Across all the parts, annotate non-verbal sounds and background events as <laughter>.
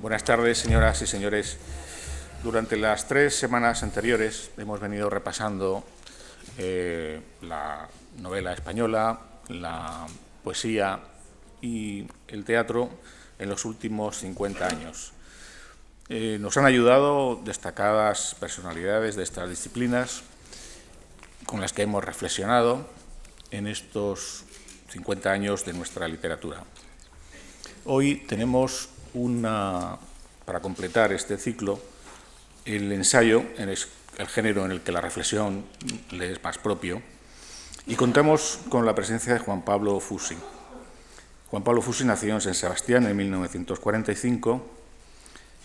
Buenas tardes, señoras y señores. Durante las tres semanas anteriores hemos venido repasando eh, la novela española, la poesía y el teatro en los últimos 50 años. Eh, nos han ayudado destacadas personalidades de estas disciplinas con las que hemos reflexionado en estos 50 años de nuestra literatura. Hoy tenemos una, para completar este ciclo, el ensayo, en el género en el que la reflexión le es más propio, y contamos con la presencia de Juan Pablo Fusi. Juan Pablo Fusi nació en San Sebastián en 1945,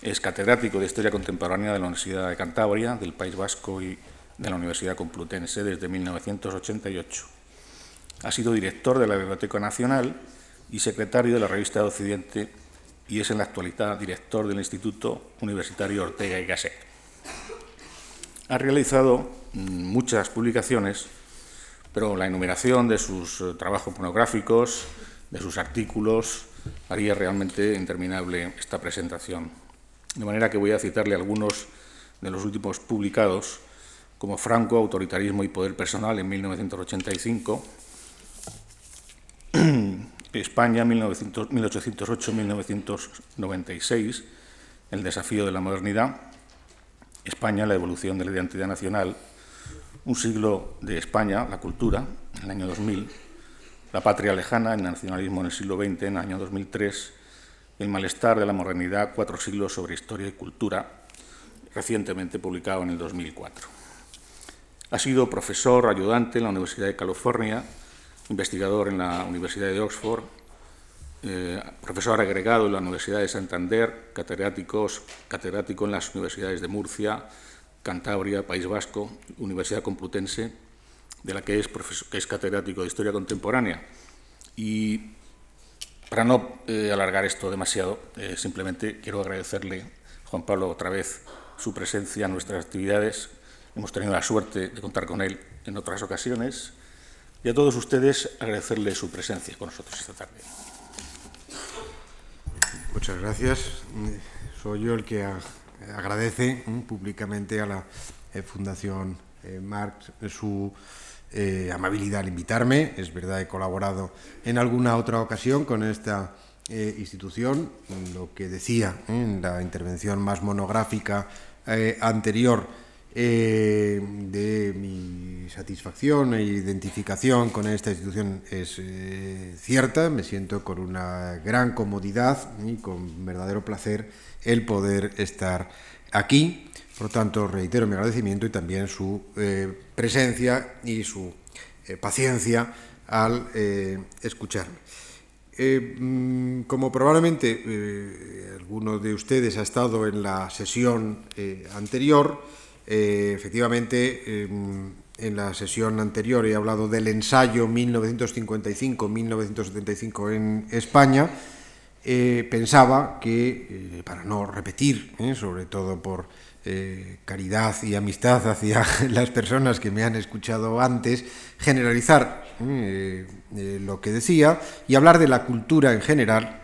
es catedrático de Historia Contemporánea de la Universidad de Cantabria, del País Vasco y de la Universidad Complutense desde 1988. Ha sido director de la Biblioteca Nacional y secretario de la revista de Occidente y es en la actualidad director del Instituto Universitario Ortega y Gasset. Ha realizado mm, muchas publicaciones, pero la enumeración de sus eh, trabajos monográficos, de sus artículos, haría realmente interminable esta presentación. De manera que voy a citarle algunos de los últimos publicados, como Franco, Autoritarismo y Poder Personal en 1985, <clears throat> España 1808-1996, El desafío de la modernidad, España, la evolución de la identidad nacional, Un siglo de España, la cultura, en el año 2000, La patria lejana, el nacionalismo en el siglo XX, en el año 2003, El malestar de la modernidad, cuatro siglos sobre historia y cultura, recientemente publicado en el 2004. Ha sido profesor ayudante en la Universidad de California, investigador en la Universidad de Oxford, eh, profesor agregado en la Universidad de Santander, catedrático en las universidades de Murcia, Cantabria, País Vasco, Universidad Complutense, de la que es, que es catedrático de Historia Contemporánea. Y para no eh, alargar esto demasiado, eh, simplemente quiero agradecerle, Juan Pablo, otra vez su presencia en nuestras actividades. Hemos tenido la suerte de contar con él en otras ocasiones y a todos ustedes agradecerle su presencia con nosotros esta tarde. Muchas gracias. Soy yo el que agradece públicamente a la eh, Fundación eh, Marx su eh, amabilidad al invitarme. Es verdad, he colaborado en alguna otra ocasión con esta institución. Lo que decía en la intervención más monográfica anterior eh, de mi satisfacción e identificación con esta institución es eh, cierta. Me siento con una gran comodidad y con verdadero placer el poder estar aquí. Por tanto, reitero mi agradecimiento y también su eh, presencia y su paciencia al escucharme. Mm, como probablemente alguno de ustedes ha estado en la sesión anterior, eh, efectivamente, em, en la sesión anterior he hablado del ensayo 1955-1975 en España. Eh, pensaba que, eh, para no repetir, sobre todo por caridad y amistad hacia <laughs> las personas que me han escuchado antes, generalizar lo que decía y hablar de la cultura en general,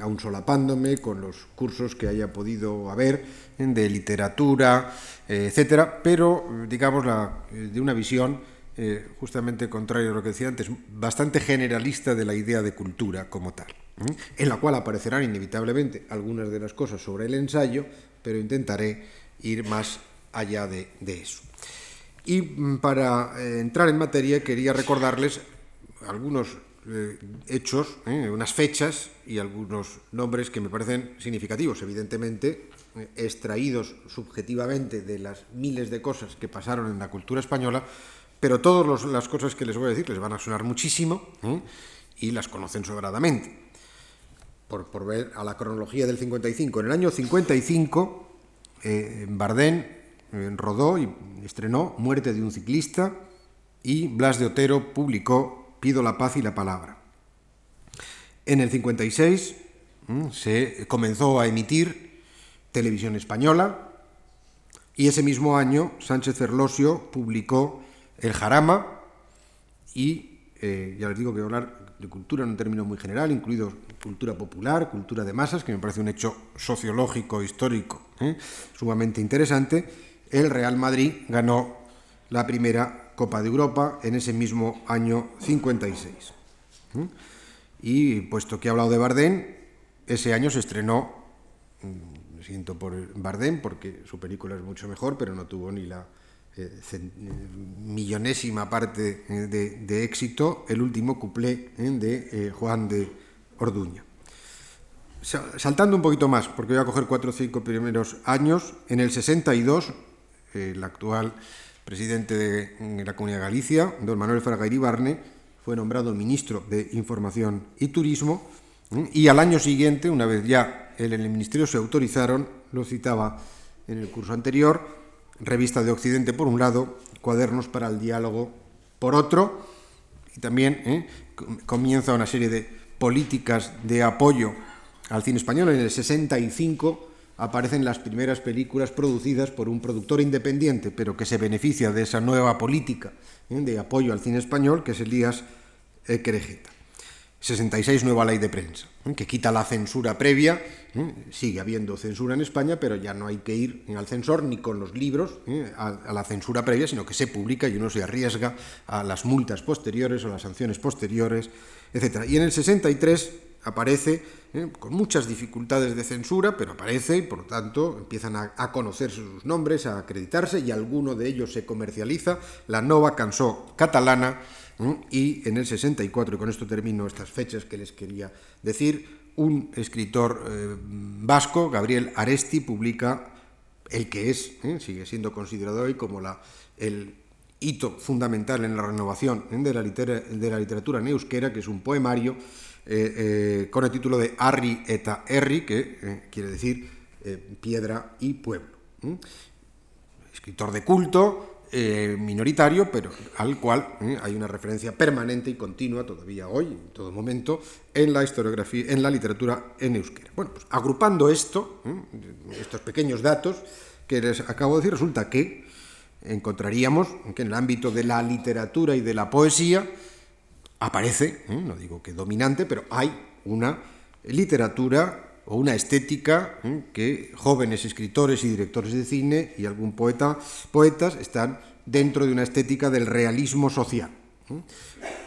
aún solapándome con los cursos que haya podido haber de literatura, eh, etcétera, pero digamos la, eh, de una visión eh, justamente contrario a lo que decía antes, bastante generalista de la idea de cultura como tal, en la cual aparecerán inevitablemente algunas de las cosas sobre el ensayo, pero intentaré ir más allá de, de eso. Y mm, para entrar en materia quería recordarles algunos hechos, unas fechas y algunos nombres que me parecen significativos. Evidentemente, extraídos subjetivamente de las miles de cosas que pasaron en la cultura española, pero todas las cosas que les voy a decir les van a sonar muchísimo ¿eh? y las conocen sobradamente. Por, ver a la cronología del 55. En el año 55, eh, Bardén eh, rodó y estrenó Muerte de un ciclista y Blas de Otero publicó Pido la paz y la palabra. En el 56 se comenzó a emitir Televisión Española, y ese mismo año Sánchez Ferlosio publicó El Jarama y, eh, ya les digo que hablar de cultura en un término muy general, incluido cultura popular, cultura de masas, que me parece un hecho sociológico, histórico, ¿eh? sumamente interesante, el Real Madrid ganó la primera Copa de Europa en ese mismo año 56. ¿eh? Y puesto que he hablado de Bardem, ese año se estrenó, mm, siento por Bardem, porque su película es mucho mejor, pero no tuvo ni la eh, millonésima parte eh, de, éxito el último cuplé eh, de Juan de Orduña. Saltando un poquito más, porque voy a coger cuatro o cinco primeros años, en el 62, el actual presidente de la Comunidad Galicia, don Manuel Fraga Barne, fue nombrado ministro de Información y Turismo, y al año siguiente, una vez ya en el Ministerio se autorizaron, lo citaba en el curso anterior, Revista de Occidente por un lado, Cuadernos para el Diálogo por otro, y también ¿eh? comienza una serie de políticas de apoyo al cine español. En el 65 aparecen las primeras películas producidas por un productor independiente, pero que se beneficia de esa nueva política ¿eh? de apoyo al cine español, que es Elías Querejeta. 66 nueva ley de prensa, ¿eh? que quita la censura previa, ¿eh? sigue habiendo censura en España, pero ya no hay que ir al censor ni con los libros a, la censura previa, sino que se publica y uno se arriesga a las multas posteriores o las sanciones posteriores, etc. Y en el 63 aparece, con muchas dificultades de censura, pero aparece y por lo tanto empiezan a, conocerse sus nombres, a acreditarse y alguno de ellos se comercializa, la Nova Cançó Catalana, y en el 64, y con esto termino estas fechas que les quería decir, un escritor eh, vasco, Gabriel Aresti, publica el que es, ¿eh? sigue siendo considerado hoy como la, el hito fundamental en la renovación ¿eh? de, la de, la literatura en que es un poemario con el título de Arri eta Erri, que quiere decir piedra y pueblo. Escritor de culto, eh, minoritario, pero al cual eh, hay una referencia permanente y continua todavía hoy, en todo momento, en la historiografía, en la literatura en euskera. Bueno, pues agrupando esto, eh, estos pequeños datos que les acabo de decir, resulta que encontraríamos que en el ámbito de la literatura y de la poesía aparece, no digo que dominante, pero hay una literatura o una estética ¿eh? que jóvenes escritores y directores de cine y algún poeta, poetas están dentro de una estética del realismo social. ¿eh?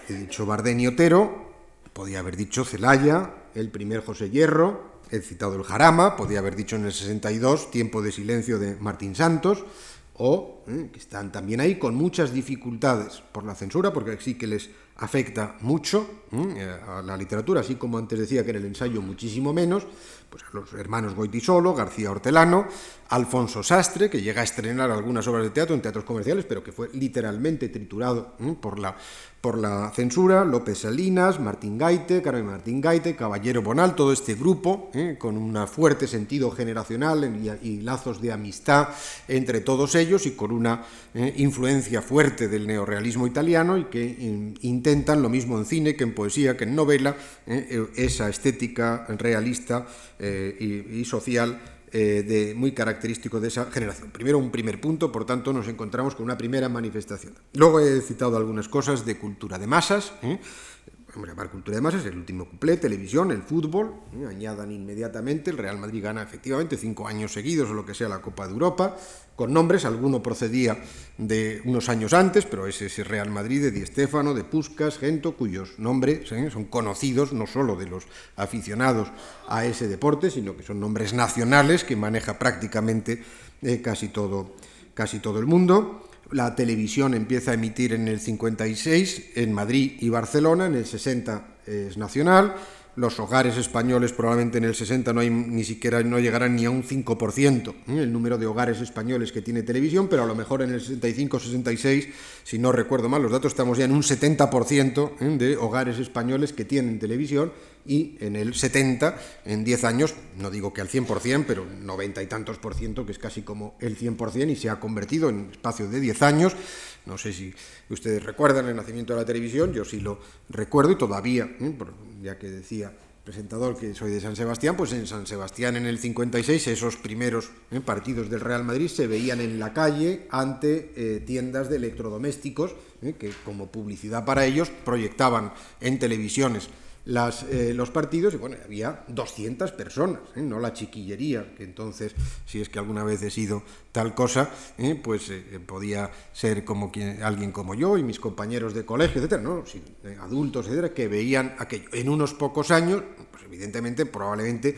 He dicho Bardén y Otero, podía haber dicho Celaya, el primer José Hierro, he citado el Jarama, podía haber dicho en el 62 Tiempo de silencio de Martín Santos, o ¿eh? que están también ahí con muchas dificultades por la censura, porque sí que les afecta mucho eh, a la literatura, así como antes decía que en el ensayo muchísimo menos, pues a los hermanos Goitisolo, García Hortelano, Alfonso Sastre, que llega a estrenar algunas obras de teatro en teatros comerciales, pero que fue literalmente triturado por la por la censura, López Salinas, Martín Gaite, Carmen Martín Gaite, Caballero Bonal, todo este grupo, ¿eh? con un fuerte sentido generacional y, lazos de amistad entre todos ellos y con una ¿eh? influencia fuerte del neorealismo italiano y que eh, intentan, lo mismo en cine que en poesía, que en novela, eh, esa estética realista eh, y, y, social eh, de, muy característico de esa generación. Primero, un primer punto, por tanto, nos encontramos con una primera manifestación. Luego he citado algunas cosas de cultura de masas Eh, vamos a llamar cultura de masas, el último cuplé, televisión, el fútbol, ¿eh? añadan inmediatamente, el Real Madrid gana efectivamente cinco años seguidos o lo que sea la Copa de Europa, con nombres, alguno procedía de unos años antes, pero es ese Real Madrid de Di Stéfano, de Puscas, Gento, cuyos nombres ¿eh? son conocidos no solo de los aficionados a ese deporte, sino que son nombres nacionales que maneja prácticamente eh, casi, todo, casi todo el mundo. La televisión empieza a emitir en el 56 en Madrid y Barcelona, en el 60 es nacional. Los hogares españoles probablemente en el 60 no hay ni siquiera no llegarán ni a un 5% ¿eh? el número de hogares españoles que tiene televisión, pero a lo mejor en el 65-66, si no recuerdo mal los datos, estamos ya en un 70% ¿eh? de hogares españoles que tienen televisión y en el 70, en 10 años, no digo que al 100%, pero 90 y tantos por ciento, que es casi como el 100%, y se ha convertido en espacio de 10 años. No sé si ustedes recuerdan el nacimiento de la televisión, yo sí lo recuerdo y todavía, ¿eh? ya que decía presentador que soy de San Sebastián, pues en San Sebastián en el 56 esos primeros eh, partidos del Real Madrid se veían en la calle ante eh, tiendas de electrodomésticos que como publicidad para ellos proyectaban en televisiones las, eh, los partidos y bueno, había 200 personas, ¿eh? no la chiquillería, que entonces, si es que alguna vez he sido tal cosa, ¿eh? pues podía ser como quien, alguien como yo y mis compañeros de colegio, etcétera, ¿no? adultos, etcétera, que veían aquello. En unos pocos años, pues evidentemente, probablemente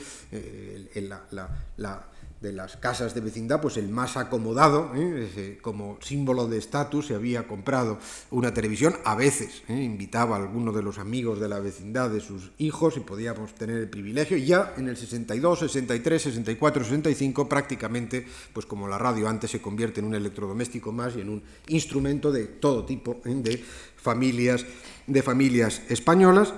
la, la de las casas de vecindad, pues el más acomodado, ¿eh? como símbolo de estatus, se había comprado una televisión, a veces ¿eh? invitaba a alguno de los amigos de la vecindad de sus hijos y podíamos tener el privilegio, y ya en el 62, 63, 64, 65, prácticamente, pues como la radio antes se convierte en un electrodoméstico más y en un instrumento de todo tipo ¿eh? de familias, de familias españolas,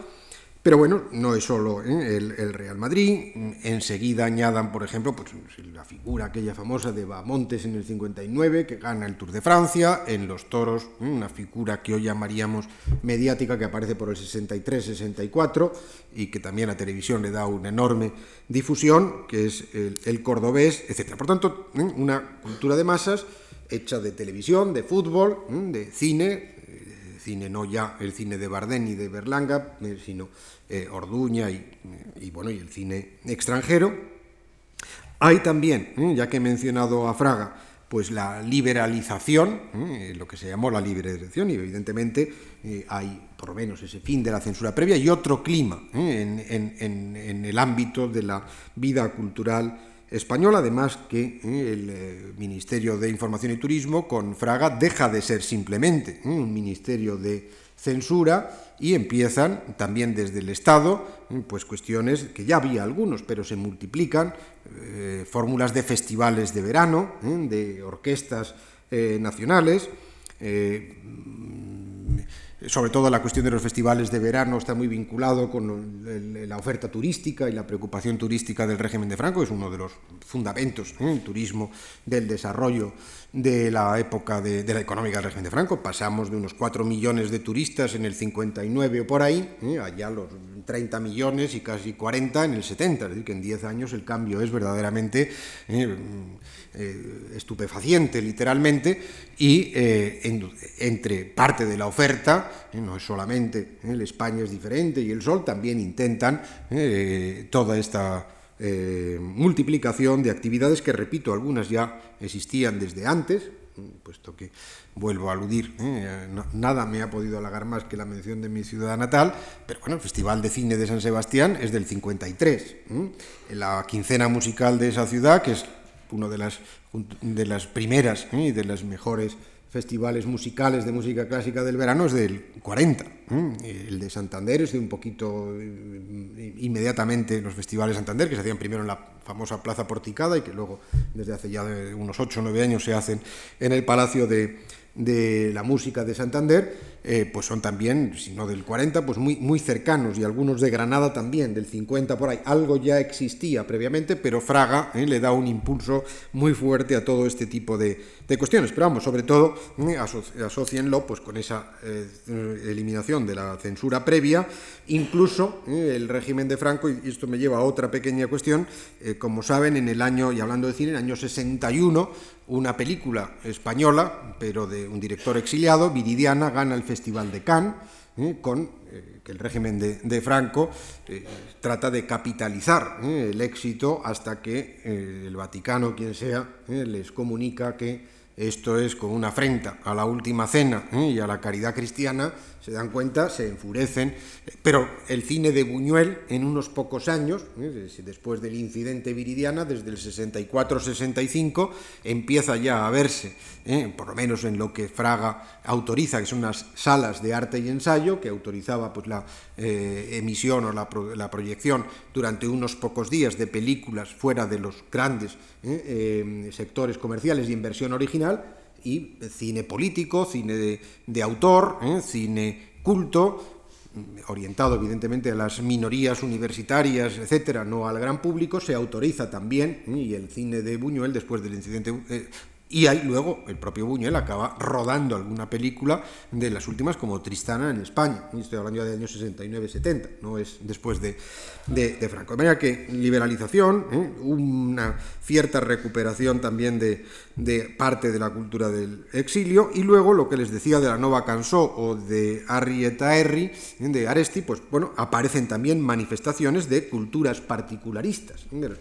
pero bueno, no es solo el, Real Madrid, enseguida añadan, por ejemplo, pues, la figura aquella famosa de Bamontes en el 59, que gana el Tour de Francia, en los toros, una figura que hoy llamaríamos mediática, que aparece por el 63-64 y que también a televisión le da una enorme difusión, que es el, cordobés, etc. Por tanto, una cultura de masas hecha de televisión, de fútbol, de cine, cine no ya el cine de Bardén y de Berlanga, sino eh, Orduña y, bueno, y el cine extranjero. Hay también, ¿eh? ya que he mencionado a Fraga, pues la liberalización, ¿eh? lo que se llamó la liberalización, y evidentemente hay por lo menos ese fin de la censura previa y otro clima en, el ámbito de la vida cultural española, además que el Ministerio de Información y Turismo con Fraga deja de ser simplemente un ministerio de censura y empiezan también desde el Estado, pues cuestiones que ya había algunos, pero se multiplican, eh, fórmulas de festivales de verano, ¿eh? de orquestas eh, nacionales, sobre todo la cuestión de los festivales de verano está muy vinculado con la oferta turística y la preocupación turística del régimen de Franco, es uno de los fundamentos del turismo del desarrollo de la época de, la económica del régimen de Franco. Pasamos de unos 4 millones de turistas en el 59 o por ahí, ¿eh? allá los 30 millones y casi 40 en el 70, es decir, que en 10 años el cambio es verdaderamente eh, eh, estupefaciente, literalmente, y entre parte de la oferta, no es solamente el España es diferente y el Sol, también intentan toda esta eh, multiplicación de actividades que, repito, algunas ya existían desde antes, puesto que vuelvo a aludir, eh, nada me ha podido halagar más que la mención de mi ciudad natal, pero bueno, el Festival de Cine de San Sebastián es del 53. La quincena musical de esa ciudad, que es una de las, de las primeras y de las mejores festivales musicales de música clásica del verano es del 40. El de Santander es de un poquito eh, inmediatamente los festivales Santander, que se hacían primero en la famosa Plaza Porticada y que luego desde hace ya unos 8 o 9 años se hacen en el Palacio de, de la Música de Santander eh, pues son también, si no del 40, pues muy, muy cercanos, y algunos de Granada también, del 50 por ahí. Algo ya existía previamente, pero Fraga eh, le da un impulso muy fuerte a todo este tipo de, cuestiones. Pero vamos, sobre todo, eh, asocienlo pues, con esa eliminación de la censura previa, incluso el régimen de Franco, y esto me lleva a otra pequeña cuestión, como saben, en el año, y hablando de cine, en el año 61, una película española, pero de un director exiliado, Viridiana, gana el Festival de Cannes, ¿eh? con eh, que el régimen de, Franco eh, trata de capitalizar el éxito hasta que el Vaticano, quien sea, les comunica que esto es con una afrenta a la última cena y a la caridad cristiana, se dan cuenta, se enfurecen, pero el cine de Buñuel en unos pocos años, después del incidente Viridiana, desde el 64-65, empieza ya a verse, ¿eh? por lo menos en lo que Fraga autoriza, que son unas salas de arte y ensayo, que autorizaba pues, la eh, emisión o la, proyección durante unos pocos días de películas fuera de los grandes ¿eh? sectores comerciales y inversión original, y cine político, cine de, autor, ¿eh? cine culto, orientado evidentemente a las minorías universitarias, etcétera, no al gran público, se autoriza también, ¿eh? y el cine de Buñuel, después del incidente, eh, Y hay, luego el propio Buñuel acaba rodando alguna película de las últimas como Tristana en España. Estoy hablando ya de años 69-70, no es después de, de, Franco. De manera que liberalización, ¿eh? una cierta recuperación también de, de, parte de la cultura del exilio y luego lo que les decía de la Nova Cansó o de Arrieta Erri, ¿eh? de Aresti, pues bueno, aparecen también manifestaciones de culturas particularistas, ¿eh? de la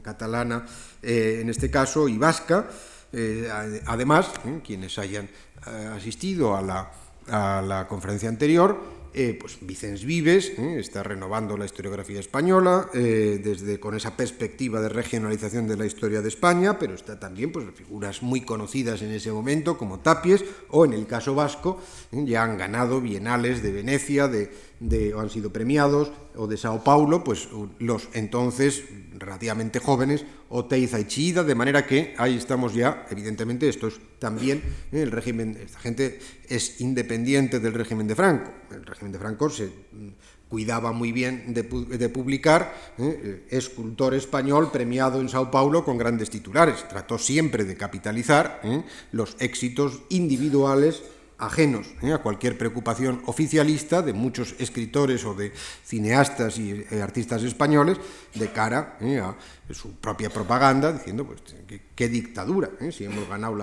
catalana en este caso y vasca, eh, además, ¿eh? quienes hayan eh, asistido a la, a la conferencia anterior, pues Vicens Vives está renovando la historiografía española desde con esa perspectiva de regionalización de la historia de España, pero está también pues figuras muy conocidas en ese momento como Tapies o en el caso vasco ya han ganado bienales de Venecia, de, de, o han sido premiados o de Sao Paulo, pues los entonces relativamente jóvenes, Oteiza y Chida, de manera que ahí estamos ya, evidentemente, esto es también ¿eh? el régimen, esta gente es independiente del régimen de Franco. El régimen de Franco se mm, cuidaba muy bien de, publicar, ¿eh? escultor español premiado en Sao Paulo con grandes titulares. Trató siempre de capitalizar ¿eh? los éxitos individuales ajenos ¿eh? a cualquier preocupación oficialista de muchos escritores o de cineastas y eh, artistas españoles de cara ¿eh? a su propia propaganda, diciendo pues qué dictadura, si hemos ganado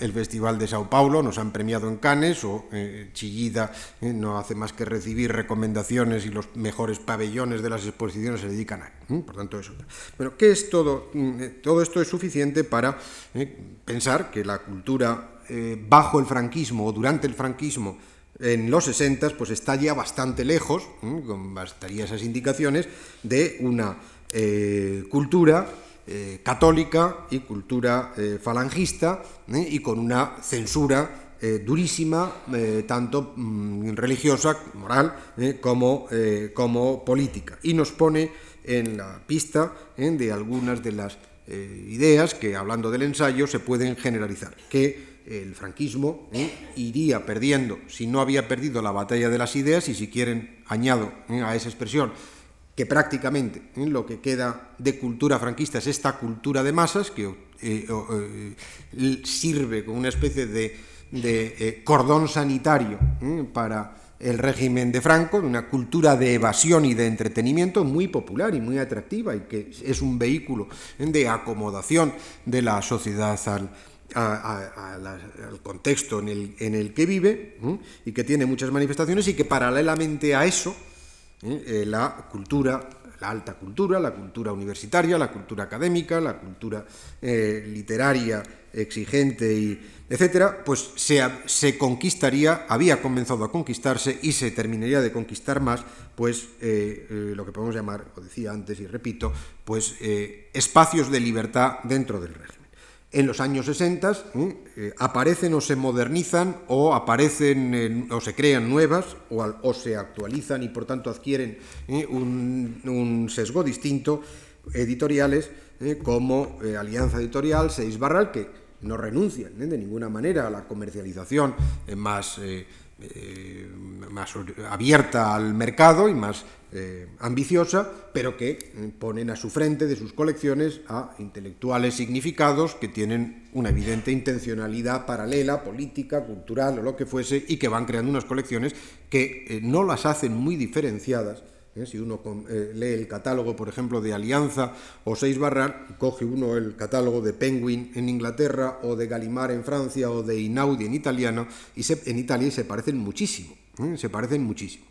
el Festival de Sao Paulo, nos han premiado en Cannes o Chillida no hace más que recibir recomendaciones y los mejores pabellones de las exposiciones se dedican a él. Por tanto, eso. Pero ¿qué es todo? Mm, todo esto es suficiente para pensar que la cultura eh, bajo el franquismo o durante el franquismo en los 60, pues está ya bastante lejos, bastaría esas indicaciones, de una eh, cultura eh, católica y cultura falangista y con una censura durísima, tanto mm, religiosa, moral, como, como política. Y nos pone en la pista de algunas de las ideas que, hablando del ensayo, se pueden generalizar. Que el franquismo ¿eh? iría perdiendo, si no había perdido la batalla de las ideas, y si quieren añado ¿eh? a esa expresión, que prácticamente ¿eh? lo que queda de cultura franquista es esta cultura de masas, que sirve como una especie de, de cordón sanitario para el régimen de Franco, una cultura de evasión y de entretenimiento muy popular y muy atractiva, y que es un vehículo de acomodación de la sociedad al al contexto en el, en el, que vive y que tiene muchas manifestaciones y que paralelamente a eso eh, la cultura, la alta cultura, la cultura universitaria, la cultura académica, la cultura eh, literaria exigente y etcétera, pues se, se, conquistaría, había comenzado a conquistarse y se terminaría de conquistar más, pues eh, lo que podemos llamar, o decía antes y repito, pues espacios de libertad dentro del régimen en los años 60 ¿eh? Eh, aparecen o se modernizan o aparecen o se crean nuevas o, se actualizan y por tanto adquieren ¿eh? un, sesgo distinto editoriales como Alianza Editorial, Seis Barral, que no renuncian de ninguna manera a la comercialización más eh, más abierta al mercado y más eh, ambiciosa, pero que eh, ponen a su frente de sus colecciones a intelectuales significados que tienen una evidente intencionalidad paralela, política, cultural o lo que fuese, y que van creando unas colecciones que no las hacen muy diferenciadas, ¿eh? Si uno eh, lee el catálogo, por ejemplo, de Alianza o Seis Barral, coge uno el catálogo de Penguin en Inglaterra o de Gallimard en Francia o de Inaudi en italiano, y en Italia se parecen muchísimo. ¿eh? Se parecen muchísimo.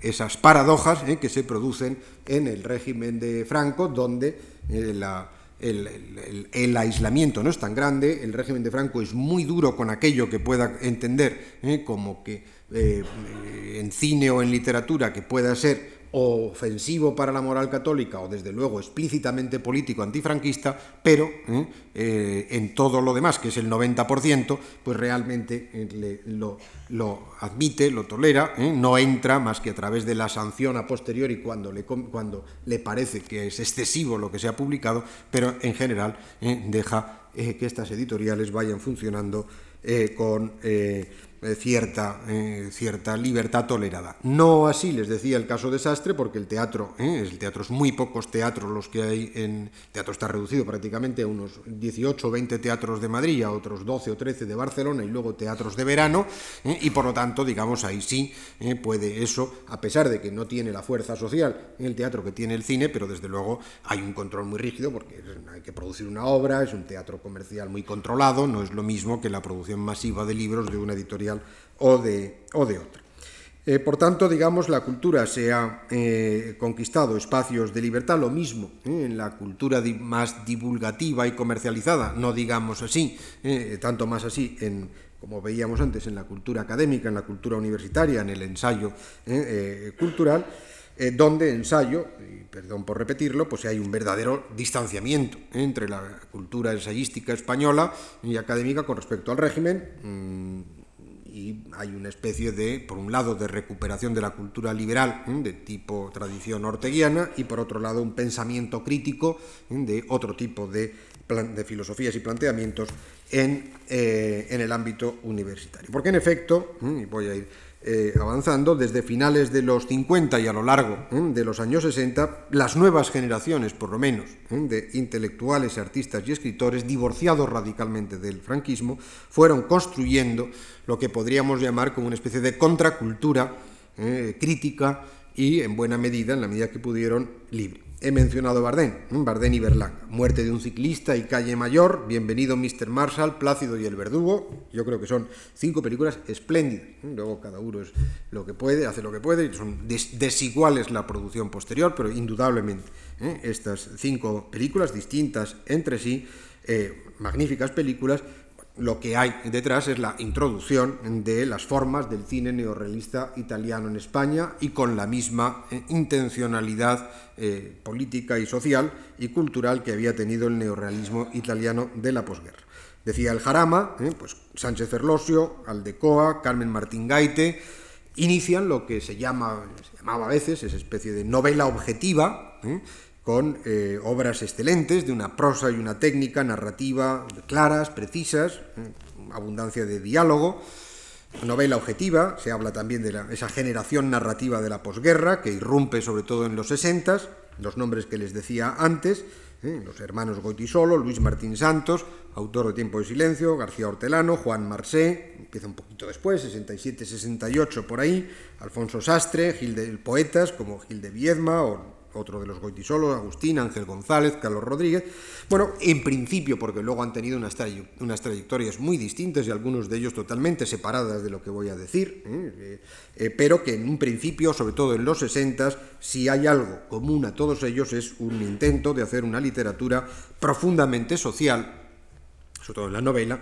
Esas paradojas que se producen en el régimen de Franco, donde el, aislamiento no es tan grande, el régimen de Franco es muy duro con aquello que pueda entender como que en cine o en literatura que pueda ser ofensivo para la moral católica o desde luego explícitamente político antifranquista, pero ¿eh? Eh, en todo lo demás, que es el 90%, pues realmente eh, lo, admite, lo tolera, no entra más que a través de la sanción a posteriori cuando le, cuando le parece que es excesivo lo que se ha publicado, pero en general deja que estas editoriales vayan funcionando con eh, cierta, eh, cierta libertad tolerada. No así les decía el caso de Sastre, porque el teatro, eh, el teatro es muy pocos teatros los que hay en... El teatro está reducido prácticamente a unos 18 o 20 teatros de Madrid, a otros 12 o 13 de Barcelona y luego teatros de verano, y por lo tanto, digamos, ahí sí puede eso, a pesar de que no tiene la fuerza social en el teatro que tiene el cine, pero desde luego hay un control muy rígido porque hay que producir una obra, es un teatro comercial muy controlado, no es lo mismo que la producción masiva de libros de una editorial o de, o de otra. Eh, por tanto, digamos, la cultura se ha eh, conquistado espacios de libertad, lo mismo eh, en la cultura más divulgativa y comercializada, no digamos así, tanto más así en, como veíamos antes, en la cultura académica, en la cultura universitaria, en el ensayo cultural, donde ensayo, y perdón por repetirlo, pues hay un verdadero distanciamiento entre la cultura ensayística española y académica con respecto al régimen. Mm, y hay una especie de, por un lado, de recuperación de la cultura liberal de tipo tradición orteguiana y por otro lado un pensamiento crítico de otro tipo de, de filosofías y planteamientos en, eh, en, el ámbito universitario. Porque en efecto, y voy a ir eh, avanzando, desde finales de los 50 y a lo largo de los años 60, las nuevas generaciones, por lo menos, de intelectuales, artistas y escritores, divorciados radicalmente del franquismo, fueron construyendo lo que podríamos llamar como una especie de contracultura eh, crítica y, en buena medida, en la medida que pudieron, libre. He mencionado Bardén, Bardén y Berlanga, Muerte de un ciclista y Calle Mayor, Bienvenido Mr. Marshall, Plácido y el Verdugo. Yo creo que son cinco películas espléndidas. Luego cada uno es lo que puede, hace lo que puede, son desiguales la producción posterior, pero indudablemente ¿eh? estas cinco películas distintas entre sí, eh, magníficas películas, lo que hay detrás es la introducción de las formas del cine neorrealista italiano en España y con la misma eh, intencionalidad eh, política y social y cultural que había tenido el neorrealismo italiano de la posguerra. Decía el Jarama, eh, pues Sánchez Ferlosio, Aldecoa, Carmen Martín Gaite, inician lo que se llama, se llamaba a veces, esa especie de novela objetiva, con eh, obras excelentes de una prosa y una técnica narrativa claras, precisas, eh, abundancia de diálogo, novela objetiva, se habla también de esa generación narrativa de la posguerra que irrumpe sobre todo en los 60, los nombres que les decía antes, eh, los hermanos Goitisolo, Luis Martín Santos, autor de Tiempo de Silencio, García Hortelano, Juan Marsé, empieza un poquito después, 67-68 por ahí, Alfonso Sastre, Gil de Poetas como Gil de Viedma o otro de los Goitisolos, Agustín, Ángel González, Carlos Rodríguez. Bueno, en principio, porque luego han tenido unas, trayectorias muy distintas y algunos de ellos totalmente separadas de lo que voy a decir, ¿eh? Eh, eh, pero que en un principio, sobre todo en los 60, si hay algo común a todos ellos es un intento de hacer una literatura profundamente social, sobre todo en la novela,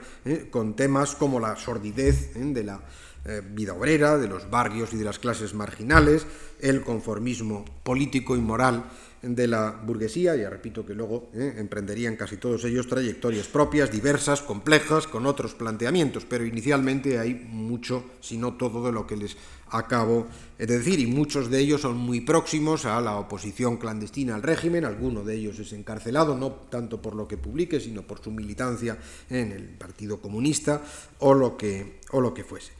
con temas como la sordidez de la eh, vida obrera, de los barrios y de las clases marginales, el conformismo político y moral de la burguesía, ya repito que luego eh, emprenderían casi todos ellos trayectorias propias, diversas, complejas, con otros planteamientos, pero inicialmente hay mucho, si no todo, de lo que les acabo de decir, y muchos de ellos son muy próximos a la oposición clandestina al régimen, alguno de ellos es encarcelado, no tanto por lo que publique, sino por su militancia en el Partido Comunista o lo que, o lo que fuese.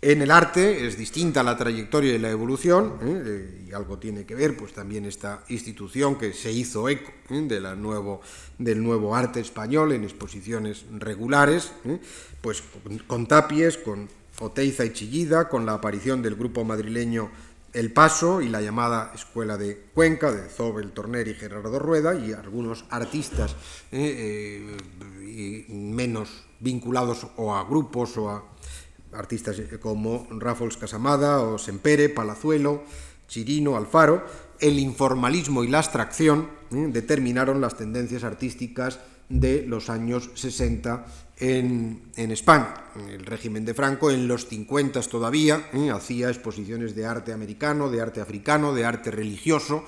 En el arte es distinta la trayectoria y la evolución, ¿eh? y algo tiene que ver, pues también esta institución que se hizo eco ¿eh? nuevo, del nuevo arte español en exposiciones regulares, ¿eh? pues con, Tapies, con Oteiza y Chillida, con la aparición del grupo madrileño El Paso y la llamada Escuela de Cuenca de Zobel Torner y Gerardo Rueda, y algunos artistas menos vinculados o a grupos o a artistas como Raffles Casamada o Sempere, Palazuelo, Chirino, Alfaro, el informalismo y la abstracción ¿eh? determinaron las tendencias artísticas de los años 60 en, España. El régimen de Franco en los 50 todavía ¿eh? hacía exposiciones de arte americano, de arte africano, de arte religioso.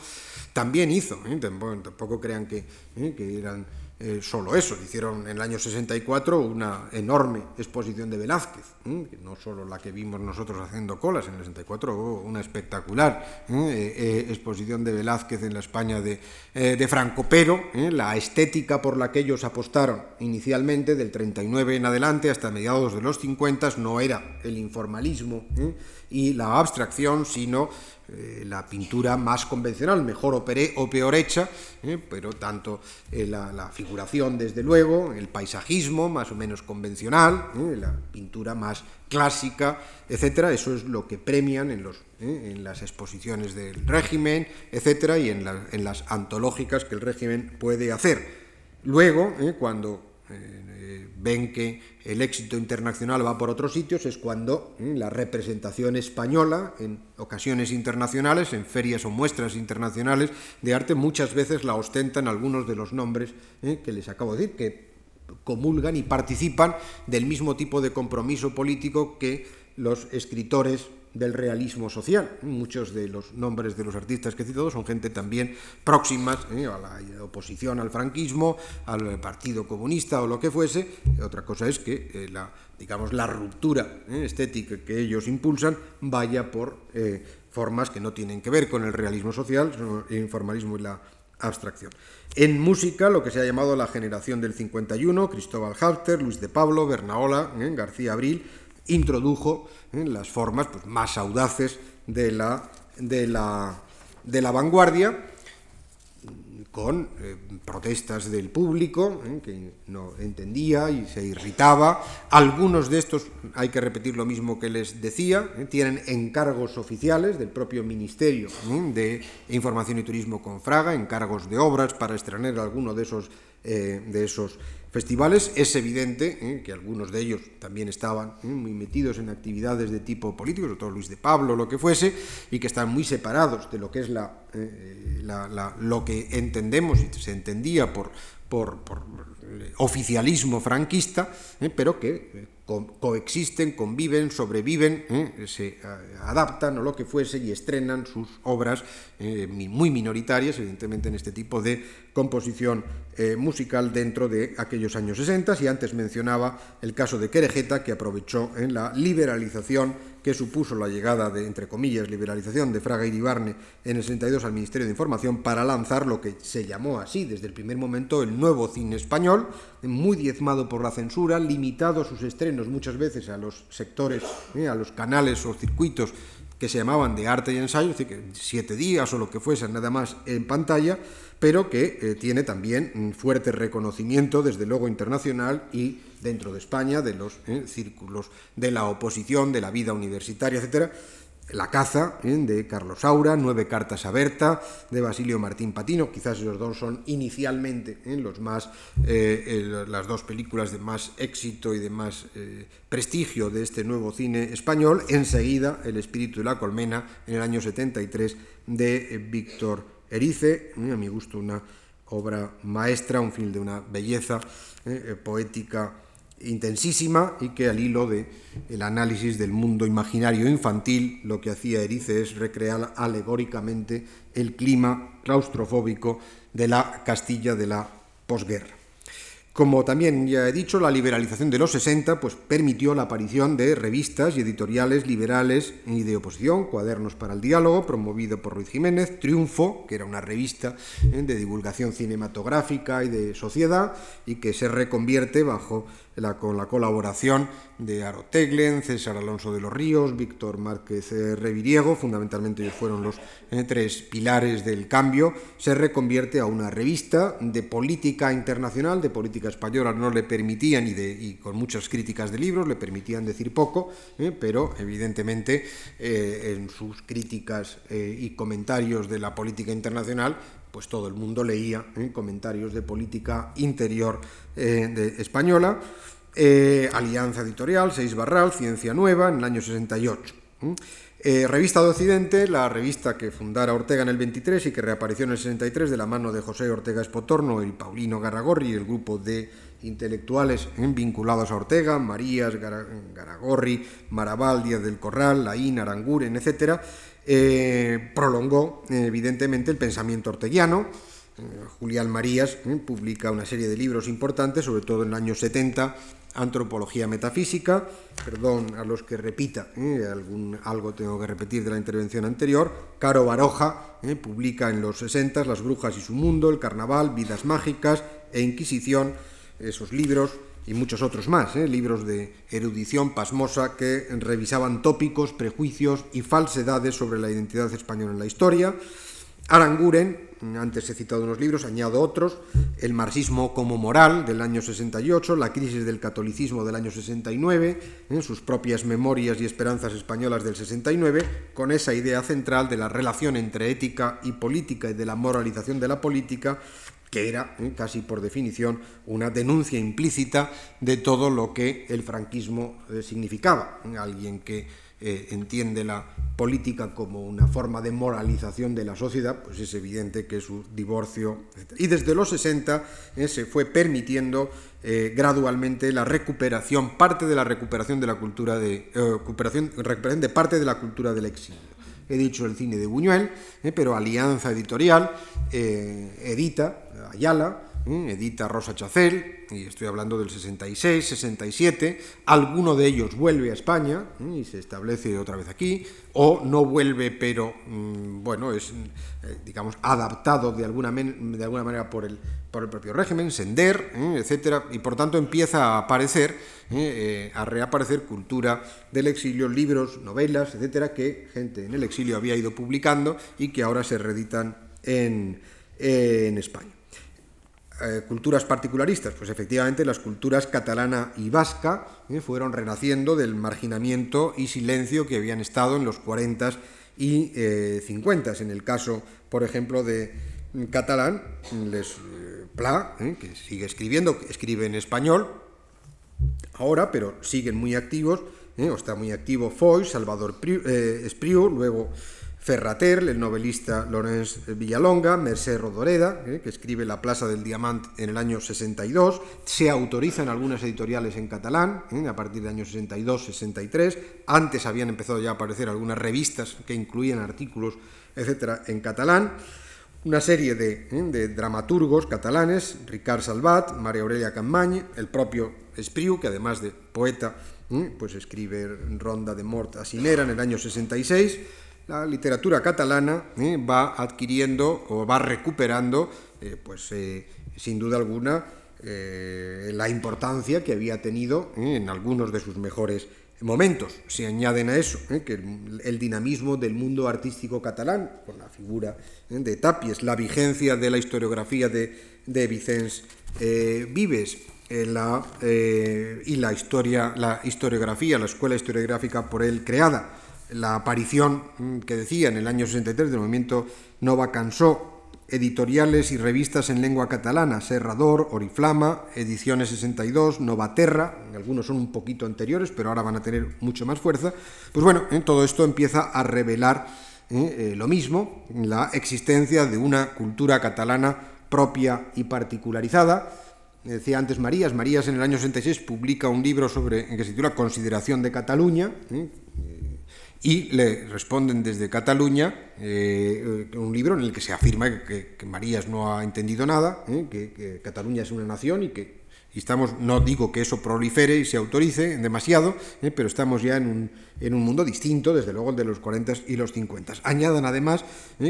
También hizo, ¿eh? tampoco, crean que, que eran eh, solo eso, hicieron en el año 64 una enorme exposición de Velázquez, no solo la que vimos nosotros haciendo colas, en el 64 hubo una espectacular eh, eh, exposición de Velázquez en la España de, de Franco, pero la estética por la que ellos apostaron inicialmente, del 39 en adelante hasta mediados de los 50, no era el informalismo y la abstracción, sino eh, la pintura más convencional, mejor o, peor hecha, ¿eh? pero tanto la, la, figuración, desde luego, el paisajismo más o menos convencional, la pintura más clásica, etcétera, eso es lo que premian en, los, ¿eh? en las exposiciones del régimen, etcétera, y en, en, las antológicas que el régimen puede hacer. Luego, ¿eh? cuando eh, ven que el éxito internacional va por otros sitios, es cuando la representación española, en ocasiones internacionales, en ferias o muestras internacionales de arte, muchas veces la ostentan algunos de los nombres que les acabo de decir, que comulgan y participan del mismo tipo de compromiso político que los escritores del realismo social. Muchos de los nombres de los artistas que he citado son gente también próximas ¿eh? a la oposición al franquismo, al Partido Comunista o lo que fuese. Otra cosa es que eh, la, digamos, la ruptura ¿eh? estética que ellos impulsan vaya por formas que no tienen que ver con el realismo social, el informalismo y la abstracción. En música, lo que se ha llamado la generación del 51, Cristóbal Halter, Luis de Pablo, Bernaola. García Abril, introdujo ¿eh? las formas pues, más audaces de la, de la, de la vanguardia con eh, protestas del público, eh, que no entendía y se irritaba. Algunos de estos, hay que repetir lo mismo que les decía, tienen encargos oficiales del propio Ministerio de Información y Turismo con Fraga, encargos de obras para estrenar alguno de esos, de esos festivales. Es evidente ¿eh? que algunos de ellos también estaban ¿eh? muy metidos en actividades de tipo político, sobre todo Luis de Pablo, lo que fuese, y que están muy separados de lo que es la, eh, lo que entendemos y se entendía por, por, por oficialismo franquista, pero que coexisten, conviven, sobreviven, ¿eh? se eh, adaptan o lo que fuese y estrenan sus obras eh, muy minoritarias, evidentemente en este tipo de composición musical dentro de aquellos años 60. Y antes mencionaba el caso de Querejeta, que aprovechó en la liberalización que supuso la llegada de, entre comillas, liberalización de Fraga y Iribarne en el 62 al Ministerio de Información para lanzar lo que se llamó así desde el primer momento el nuevo cine español, muy diezmado por la censura, limitado sus estrenos muchas veces a los sectores, eh, a los canales o circuitos que se llamaban de arte y ensayo, es decir, que siete días o lo que fuese nada más en pantalla, pero que eh, tiene también un fuerte reconocimiento, desde luego internacional y dentro de España, de los eh, círculos de la oposición, de la vida universitaria, etcétera. La caza ¿eh? de Carlos Saura, Nueve cartas a Berta, de Basilio Martín Patino, quizás esos dos son inicialmente ¿eh? los más, las dos películas de más éxito y de más prestigio de este nuevo cine español. Enseguida, El espíritu de la colmena, en el año 73, de Víctor Erice, a mi gusto una obra maestra, un film de una belleza poética intensísima y que al hilo de el análisis del mundo imaginario infantil lo que hacía Erice es recrear alegóricamente el clima claustrofóbico de la Castilla de la posguerra. Como también ya he dicho, la liberalización de los 60 pues, permitió la aparición de revistas y editoriales liberales y de oposición, Cuadernos para el Diálogo, promovido por Ruiz Jiménez, Triunfo, que era una revista eh, de divulgación cinematográfica y de sociedad, y que se reconvierte bajo con la colaboración de Aro Teglen, César Alonso de los Ríos, Víctor Márquez eh, Reviriego, fundamentalmente ellos fueron los eh, tres pilares del cambio, se reconvierte a una revista de política internacional, de política española, no le permitían, y, de, y con muchas críticas de libros, le permitían decir poco, eh, pero evidentemente en sus críticas y comentarios de la política internacional pues todo el mundo leía comentarios de política interior de española, eh, Alianza Editorial, Seis Barral, Ciencia Nueva, en el año 68. revista de Occidente, la revista que fundara Ortega en el 23 y que reapareció en el 63 de la mano de José Ortega Espotorno y Paulino Garagorri, el grupo de intelectuales vinculados a Ortega, Marías, Garagorri, Maraval, Díaz del Corral, Laín, Aranguren, etcétera, eh, prolongó evidentemente el pensamiento orteguiano. Eh, Julián Marías eh, publica una serie de libros importantes, sobre todo en el año 70, Antropología Metafísica, perdón a los que repita, algún, algo tengo que repetir de la intervención anterior, Caro Baroja publica en los 60 Las Brujas y su Mundo, El Carnaval, Vidas Mágicas, e Inquisición, esos libros y muchos otros más, ¿eh? libros de erudición pasmosa que revisaban tópicos, prejuicios y falsedades sobre la identidad española en la historia. Aranguren, antes he citado unos libros, añado otros, El marxismo como moral del año 68, La crisis del catolicismo del año 69, en sus propias memorias y esperanzas españolas del 69, con esa idea central de la relación entre ética y política y de la moralización de la política, que era eh, casi por definición una denuncia implícita de todo lo que el franquismo eh, significaba. Alguien que eh, entiende la política como una forma de moralización de la sociedad, pues es evidente que su divorcio. Y desde los 60 se fue permitiendo gradualmente la recuperación, parte de la recuperación de la cultura de recuperación, recuperación parte de la cultura del exilio he dicho el cine de Buñuel, pero Alianza Editorial edita Ayala, ¿eh? edita Rosa Chacel, y estoy hablando del 66, 67, alguno de ellos vuelve a España ¿eh? y se establece otra vez aquí, o no vuelve, pero mm, bueno, es, eh, digamos, adaptado de alguna, de alguna manera por el, por el propio régimen, Sender, etcétera, y por tanto empieza a aparecer, a reaparecer cultura del exilio, libros, novelas, etcétera, que gente en el exilio había ido publicando y que ahora se reeditan en, en España. Eh, culturas particularistas? Pues efectivamente las culturas catalana y vasca eh, fueron renaciendo del marginamiento y silencio que habían estado en los 40 y 50. Eh, en el caso, por ejemplo, de catalán, Les Pla, que sigue escribiendo, escribe en español ahora, pero siguen muy activos, o está muy activo Foy, Salvador Espriu, luego Ferrater, el novelista Lorenz Villalonga, Mercé Rodoreda, eh, que escribe La Plaza del Diamante en el año 62, se autorizan algunas editoriales en catalán eh, a partir del año 62-63, antes habían empezado ya a aparecer algunas revistas que incluían artículos, etcétera, en catalán, una serie de, eh, de dramaturgos catalanes, Ricard Salvat, María Aurelia Campany, el propio Espriu, que además de poeta, pues escribe Ronda de Mort a Sinera en el año 66, la literatura catalana eh, va adquiriendo o va recuperando, eh, pues eh, sin duda alguna, la importancia que había tenido en algunos de sus mejores momentos. Se añaden a eso que el, dinamismo del mundo artístico catalán, con la figura de Tapies, la vigencia de la historiografía de, de Vicens Vives, y la historia, la historiografía, la escuela historiográfica por él creada, la aparición mm, que decía en el año 63 del movimiento Nova Cansó, editoriales y revistas en lengua catalana, Serrador, Oriflama, Ediciones 62, Novaterra, algunos son un poquito anteriores, pero ahora van a tener mucho más fuerza, pues bueno, en todo esto empieza a revelar eh, eh, lo mismo, la existencia de una cultura catalana propia y particularizada. Decía antes Marías, Marías en el año 66 publica un libro sobre, que se titula Consideración de Cataluña, eh, y le responden desde Cataluña eh, un libro en el que se afirma que, Marías no ha entendido nada, eh, que, Cataluña es una nación y que estamos, no digo que eso prolifere y se autorice demasiado, eh, pero estamos ya en un, en un, mundo distinto, desde luego, el de los 40 y los 50. Añadan además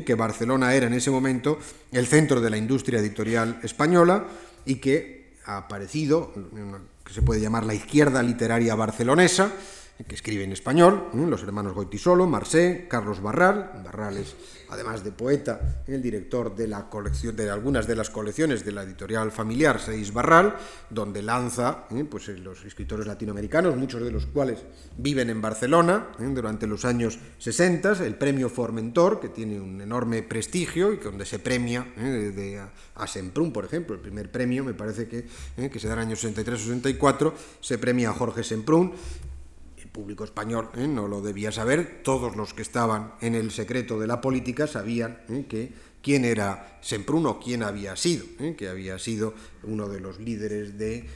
que Barcelona era en ese momento el centro de la industria editorial española y que ha aparecido, que se puede llamar la izquierda literaria barcelonesa, que escribe en español, los hermanos Goitisolo, Marsé, Carlos Barral, Barral es, además de poeta, el director de, la colección, de algunas de las colecciones de la editorial familiar Seis Barral, donde lanza ¿eh? pues, eh, los escritores latinoamericanos, muchos de los cuales viven en Barcelona ¿eh? durante los años 60, el premio Formentor, que tiene un enorme prestigio y donde se premia a, Semprún, por ejemplo, el primer premio, me parece que, que se da en el año 63-64, se premia a Jorge Semprún, público español ¿eh? no lo debía saber, todos los que estaban en el secreto de la política sabían ¿eh? que quién era Sempruno, quién había sido, ¿eh? que había sido uno de los líderes de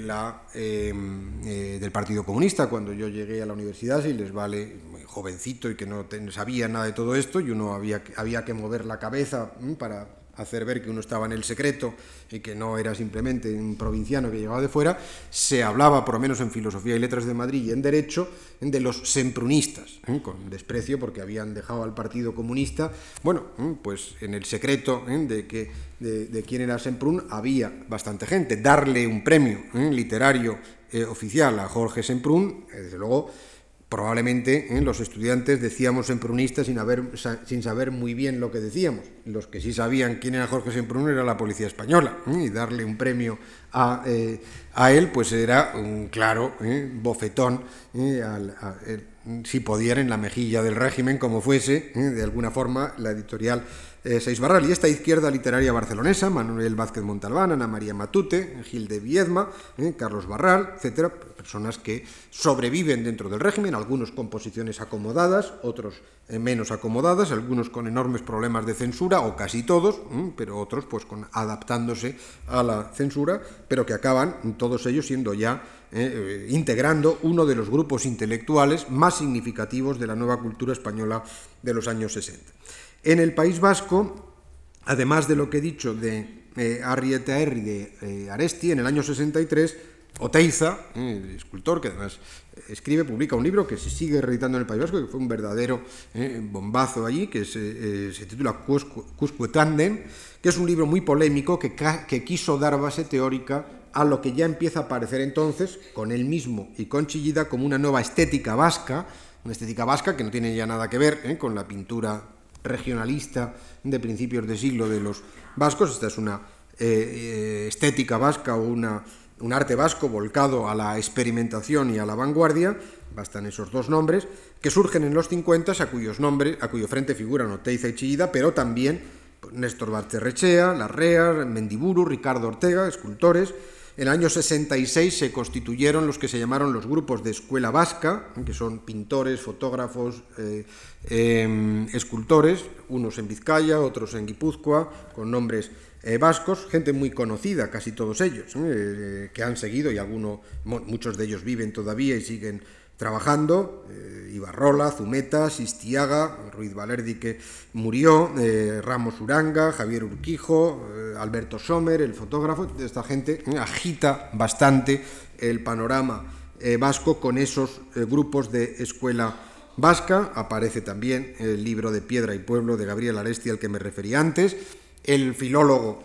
la, em, del Partido Comunista. Cuando yo llegué a la universidad, si les vale, jovencito y que no sabía nada de todo esto, y uno había, había que mover la cabeza para hacer ver que uno estaba en el secreto y que no era simplemente un provinciano que llegaba de fuera, se hablaba, por lo menos en Filosofía y Letras de Madrid y en Derecho, de los semprunistas, ¿eh? con desprecio porque habían dejado al Partido Comunista. Bueno, ¿eh? pues en el secreto ¿eh? de, que, de, quién era Semprún había bastante gente. Darle un premio literario oficial a Jorge Semprún, desde luego, probablemente ¿eh? los estudiantes decíamos Semprunista sin, sin saber muy bien lo que decíamos. Los que sí sabían quién era Jorge Semprún era la policía española. ¿eh? Y darle un premio a, eh, a, él, pues era un claro bofetón, si pudiera, en la mejilla del régimen, como fuese, de alguna forma, la editorial eh, Seis Barral. Y esta izquierda literaria barcelonesa, Manuel Vázquez Montalbán, Ana María Matute, Gil de Viedma, eh, Carlos Barral, etcétera, personas que sobreviven dentro del régimen, algunos con posiciones acomodadas, otros eh, menos acomodadas, algunos con enormes problemas de censura, o casi todos, pero otros pues con adaptándose a la censura, pero que acaban todos ellos siendo ya integrando uno de los grupos intelectuales más significativos de la nueva cultura española de los años 60. En el País Vasco, además de lo que he dicho de eh, Arrieta de eh, Aresti, en el año 63, Oteiza, eh, escultor que además escribe, publica un libro que se sigue reeditando en el País Vasco, que fue un verdadero eh, bombazo allí, que se, titula Cuscuetanden, que es un libro muy polémico que quiso dar base teórica a lo que ya empieza a aparecer entonces, con él mismo y con Chillida, como una nueva estética vasca, una estética vasca que no tiene ya nada que ver con la pintura regionalista de principios de siglo de los vascos. Esta es una eh, eh, estética vasca o una, un arte vasco volcado a la experimentación y a la vanguardia, bastan esos dos nombres, que surgen en los 50, a, cuyos nombres, a cuyo frente figuran Oteiza y Chillida, pero también Néstor Barterrechea, Larrea, Mendiburu, Ricardo Ortega, escultores, en el año 66 se constituyeron los que se llamaron los grupos de escuela vasca, que son pintores, fotógrafos, eh, em, escultores, unos en Vizcaya, otros en Guipúzcoa, con nombres eh, vascos, gente muy conocida, casi todos ellos, eh, que han seguido y algunos, muchos de ellos viven todavía y siguen trabajando, eh, Ibarrola, Zumeta, Sistiaga, Ruiz Valerdi que murió, eh, Ramos Uranga, Javier Urquijo, eh, Alberto Sommer, el fotógrafo, esta gente agita bastante el panorama vasco con esos grupos de escuela vasca. Aparece también el libro de Piedra y Pueblo de Gabriel Aresti al que me refería antes. El filólogo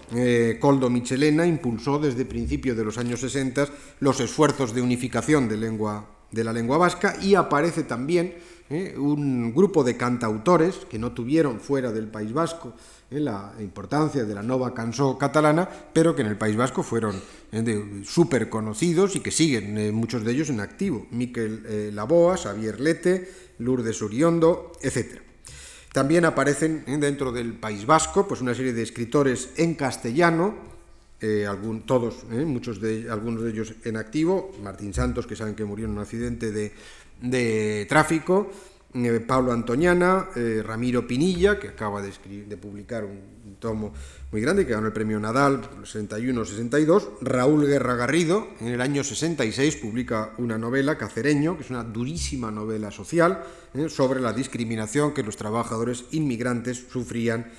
Coldo Michelena impulsó desde principios de los años 60 los esfuerzos de unificación de lengua de la lengua vasca y aparece también eh, un grupo de cantautores que no tuvieron fuera del País Vasco eh, la importancia de la nova cançó catalana, pero que en el País Vasco fueron eh, súper conocidos y que siguen muchos de ellos en activo. Miquel Laboa, Xavier Lete, Lourdes Uriondo, etc. También aparecen dentro del País Vasco pues una serie de escritores en castellano, eh, todos, eh, muchos de, algunos de ellos en activo, Martín Santos, que saben que murió en un accidente de, de tráfico, eh, Pablo Antoñana, Ramiro Pinilla, que acaba de, de, publicar un tomo muy grande, que ganó el premio Nadal 61-62, Raúl Guerra Garrido, en el año 66 publica una novela, Cacereño, que es una durísima novela social, sobre la discriminación que los trabajadores inmigrantes sufrían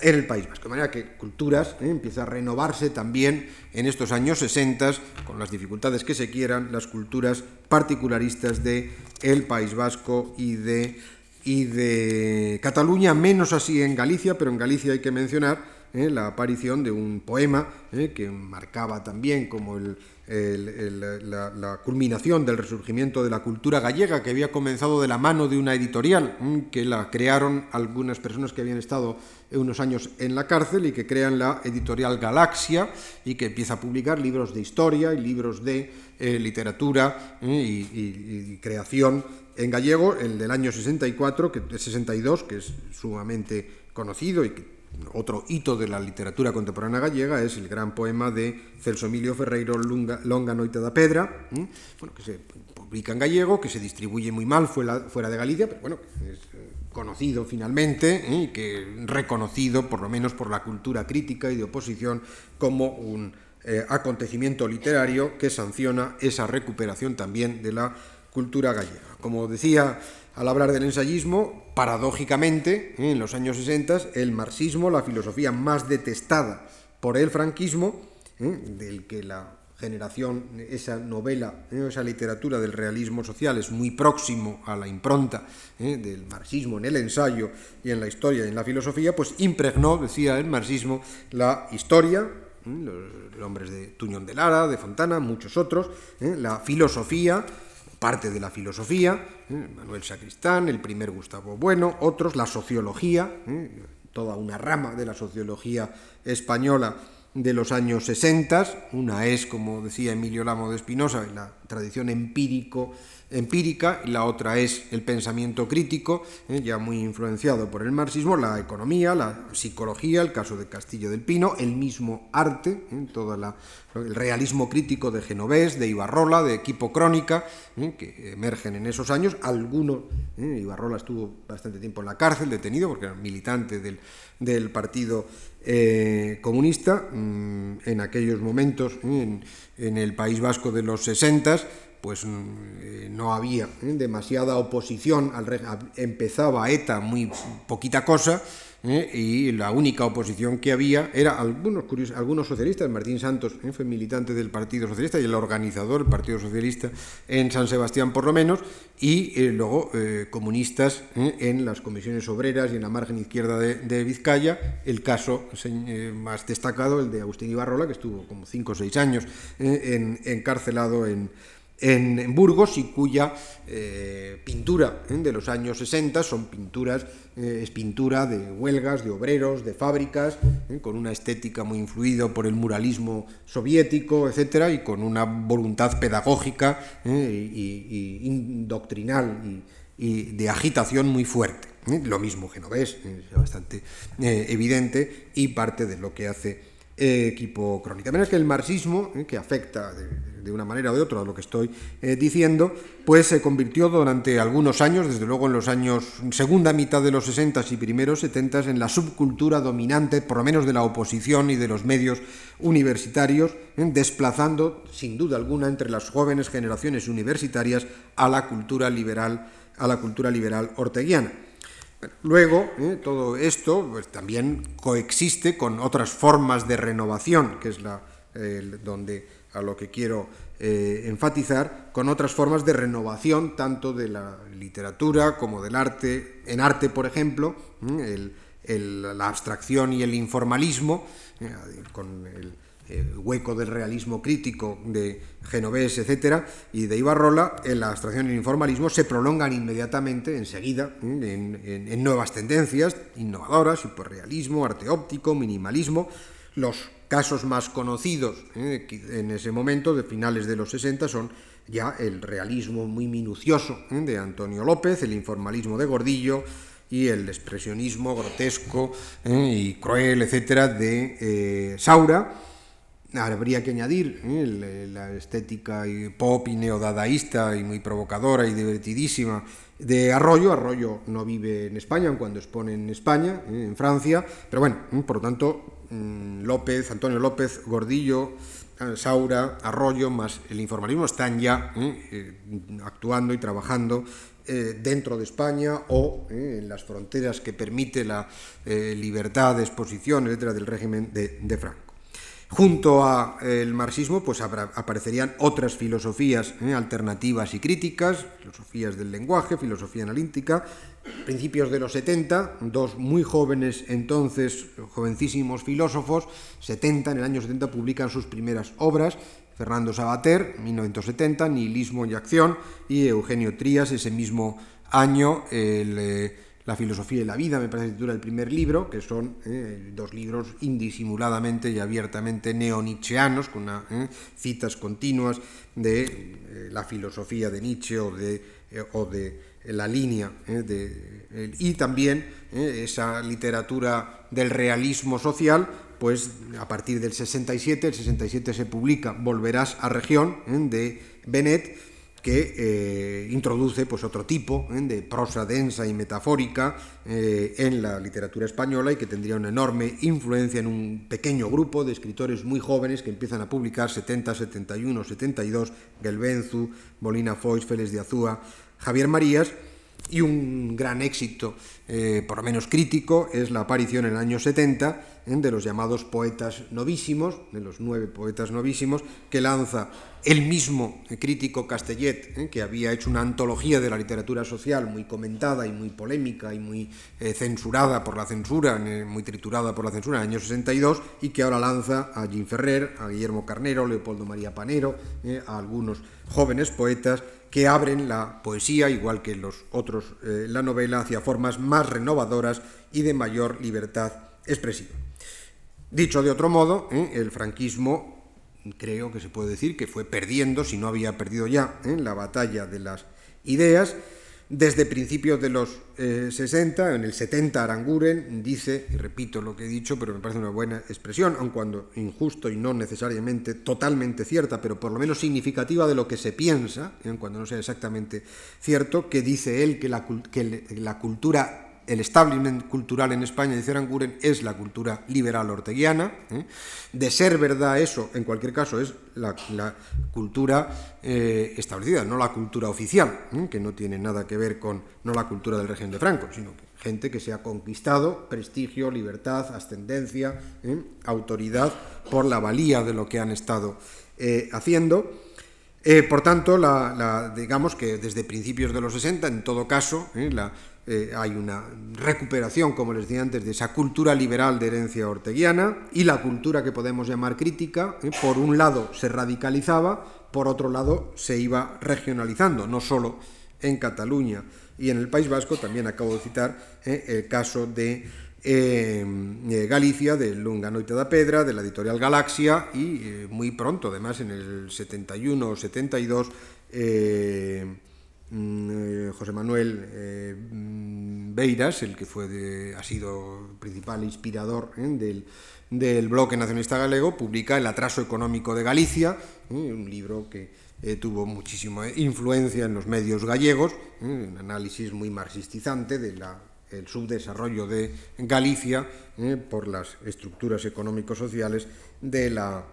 en el País Vasco. De manera que culturas ¿eh? empieza a renovarse también en estos años 60, con las dificultades que se quieran, las culturas particularistas de el País Vasco y de, y de Cataluña, menos así en Galicia, pero en Galicia hay que mencionar ¿eh? la aparición de un poema ¿eh? que marcaba también como el, la, culminación del resurgimiento de la cultura gallega, que había comenzado de la mano de una editorial, que la crearon algunas personas que habían estado unos años en la cárcel y que crean la editorial Galaxia y que empieza a publicar libros de historia y libros de eh, literatura y, creación en gallego, el del año 64, que, 62, que es sumamente conocido y que otro hito de la literatura contemporánea gallega es el gran poema de Celso Emilio Ferreiro Longa, Longa Noite da Pedra, bueno, que se publica en gallego, que se distribuye muy mal fuera, de Galicia, pero bueno, es eh, conocido finalmente y que reconocido por lo menos por la cultura crítica y de oposición como un eh, acontecimiento literario que sanciona esa recuperación también de la cultura gallega. Como decía al hablar del ensayismo, paradójicamente, en los años 60, el marxismo, la filosofía más detestada por el franquismo, del que la generación, esa novela, ¿eh? esa literatura del realismo social es muy próximo a la impronta ¿eh? del marxismo en el ensayo y en la historia y en la filosofía, pues impregnó, decía el marxismo, la historia, ¿eh? los hombres de Tuñón de Lara, de Fontana, muchos otros, la filosofía, parte de la filosofía, Manuel Sacristán, el primer Gustavo Bueno, otros, la sociología, toda una rama de la sociología española, de los años 60. Una es, como decía Emilio Lamo de Espinosa, la tradición empírico empírica y la otra es el pensamiento crítico, eh, ya muy influenciado por el marxismo, la economía, la psicología, el caso de Castillo del Pino, el mismo arte, eh, todo el realismo crítico de Genovés, de Ibarrola, de Equipo Crónica, eh, que emergen en esos años. Algunos, Ibarrola estuvo bastante tiempo en la cárcel, detenido, porque era militante del, del Partido Comunista, mm, en aquellos momentos, en, en el País Vasco de los 60 pues mm, eh, no había ¿eh? demasiada oposición, al empezaba ETA muy poquita cosa, ¿eh? y la única oposición que había era algunos, algunos socialistas, Martín Santos fue militante del Partido Socialista y el organizador del Partido Socialista en San Sebastián por lo menos, y luego comunistas en las comisiones obreras y en la margen izquierda de, Vizcaya, el caso más destacado, el de Agustín Ibarrola, que estuvo como cinco o seis años encarcelado en en, Burgos y cuya eh, pintura ¿eh? de los años 60 son pinturas, eh, es pintura de huelgas, de obreros, de fábricas, con una estética muy influida por el muralismo soviético, etcétera, y con una voluntad pedagógica y, doctrinal y, de agitación muy fuerte. Lo mismo Genovés, es bastante evidente, y parte de lo que hace equipo crónica. Menos que el marxismo, que afecta de una manera o de otra, lo que estoy eh, diciendo, pues se convirtió durante algunos años, desde luego en los años segunda mitad de los 60 y primeros 70 en la subcultura dominante, por lo menos de la oposición y de los medios universitarios, ¿eh? desplazando sin duda alguna entre las jóvenes generaciones universitarias a la cultura liberal, a la cultura liberal orteguiana. Luego, ¿eh? todo esto pues, también coexiste con otras formas de renovación, que es la donde a lo que quiero eh, enfatizar, con otras formas de renovación, tanto de la literatura como del arte. En arte, por ejemplo, la abstracción y el informalismo, eh, con el, hueco del realismo crítico de Genovés, etcétera, y de Ibarrola, en la abstracción y el informalismo se prolongan inmediatamente, enseguida, en, en nuevas tendencias innovadoras, hiperrealismo, arte óptico, minimalismo, los casos más conocidos eh, en ese momento, de finales de los 60, son ya el realismo muy minucioso eh, de Antonio López, el informalismo de Gordillo y el expresionismo grotesco eh, y cruel, etcétera, de Saura. Habría que añadir la estética pop y neodadaísta y muy provocadora y divertidísima de Arroyo. Arroyo no vive en España, cuando expone en España, en Francia, pero bueno, por lo tanto, Mm, López, Antonio López, Gordillo, eh, Saura, Arroyo, más el informalismo están ya eh, eh, actuando y trabajando dentro de España o en las fronteras que permite la libertad de exposición, etcétera, del régimen de Franco. Junto al marxismo pues aparecerían otras filosofías ¿eh? alternativas y críticas, filosofías del lenguaje, filosofía analítica. Principios de los 70, dos muy jóvenes entonces, jovencísimos filósofos, 70, en el año 70 publican sus primeras obras, Fernando Sabater, 1970, Nihilismo y Acción, y Eugenio Trías, ese mismo año, el... Eh, la filosofía y la vida, me parece que titula el primer libro, que son eh, dos libros indisimuladamente y abiertamente neonicheanos, con eh, citas continuas de eh, la filosofía de Nietzsche o de, o de la línea de, y también esa literatura del realismo social, pues a partir del 67, el 67 se publica Volverás a región de Benet, que eh, introduce pues, otro tipo ¿eh? de prosa densa y metafórica eh, en la literatura española y que tendría una enorme influencia en un pequeño grupo de escritores muy jóvenes que empiezan a publicar 70, 71, 72, Gelbenzu, Molina Foix, Félix de Azúa, Javier Marías, Y un gran éxito, eh, por lo menos crítico, es la aparición en el año 70 ¿eh? de los llamados poetas novísimos, de los nueve poetas novísimos, que lanza el mismo crítico Castellet, ¿eh? que había hecho una antología de la literatura social muy comentada y muy polémica y muy censurada por la censura, muy triturada por la censura en el año 62, y que ahora lanza a Jim Ferrer, a Guillermo Carnero, Leopoldo María Panero, a algunos jóvenes poetas que abren la poesía, igual que los otros, eh, la novela, hacia formas más renovadoras y de mayor libertad expresiva. Dicho de otro modo, eh, el franquismo creo que se puede decir que fue perdiendo, si no había perdido ya, en eh, la batalla de las ideas, desde principios de los 60, eh, en el 70 Aranguren dice, y repito lo que he dicho, pero me parece una buena expresión, aun cuando injusto y no necesariamente totalmente cierta, pero por lo menos significativa de lo que se piensa, aun cuando no sea exactamente cierto, que dice él que la, que la cultura el establishment cultural en España, dice Aranguren, es la cultura liberal orteguiana. ¿eh? De ser verdad eso, en cualquier caso, es la, cultura eh, establecida, no la cultura oficial, ¿eh? que no tiene nada que ver con no la cultura del régimen de Franco, sino gente que se ha conquistado prestigio, libertad, ascendencia, autoridad por la valía de lo que han estado haciendo. por tanto, digamos que desde principios de los 60, en todo caso, la, eh, hay una recuperación, como les decía antes, de esa cultura liberal de herencia orteguiana y la cultura que podemos llamar crítica, eh, por un lado se radicalizaba, por otro lado se iba regionalizando, no solo en Cataluña. Y en el País Vasco, también acabo de citar eh, el caso de Galicia, de Lunga Noite da Pedra, de la editorial Galaxia y muy pronto, además en el 71 o 72, Mm, eh, José Manuel eh, mm, Beiras, el que fue ha sido principal inspirador ¿eh? del, del, bloque nacionalista galego, publica El atraso económico de Galicia, un libro que tuvo muchísima influencia en los medios gallegos, un análisis muy marxistizante del subdesarrollo de Galicia por las estructuras económico-sociales de la,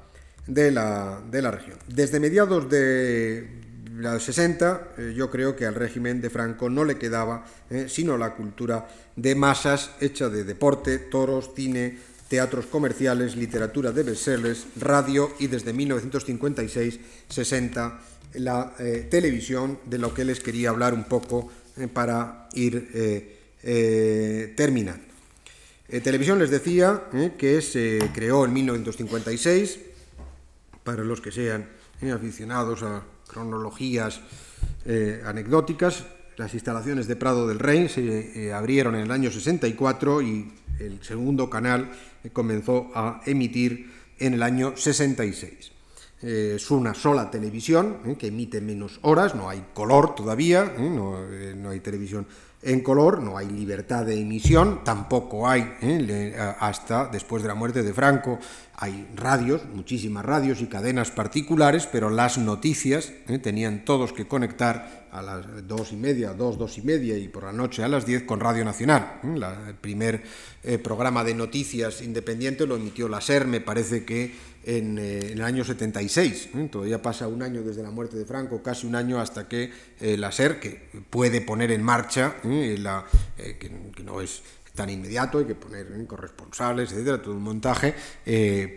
de, la, de la región. Desde mediados de, los 60, eh, yo creo que al régimen de Franco no le quedaba eh, sino la cultura de masas hecha de deporte, toros, cine, teatros comerciales, literatura de bestsellers, radio y desde 1956-60 la eh, televisión, de lo que les quería hablar un poco para ir terminando. televisión les decía que se creó en 1956, para los que sean aficionados a cronologías eh, anecdóticas. Las instalaciones de Prado del Rey se eh, abrieron en el año 64 y el segundo canal eh, comenzó a emitir en el año 66. es una sola televisión que emite menos horas, no hay color todavía, no, no hay televisión en color, no hay libertad de emisión, tampoco hay, ¿eh? hasta después de la muerte de Franco, hay radios, muchísimas radios y cadenas particulares, pero las noticias ¿eh? tenían todos que conectar a las dos y media, dos, dos y media y por la noche a las diez con Radio Nacional. ¿eh? el primer programa de noticias independiente lo emitió la SER, me parece que en, el año 76. Todavía pasa un año desde la muerte de Franco, casi un año hasta que la SER, que puede poner en marcha ¿eh? la, eh, que, no es tan inmediato, hay que poner ¿eh? corresponsables, etcétera, todo un montaje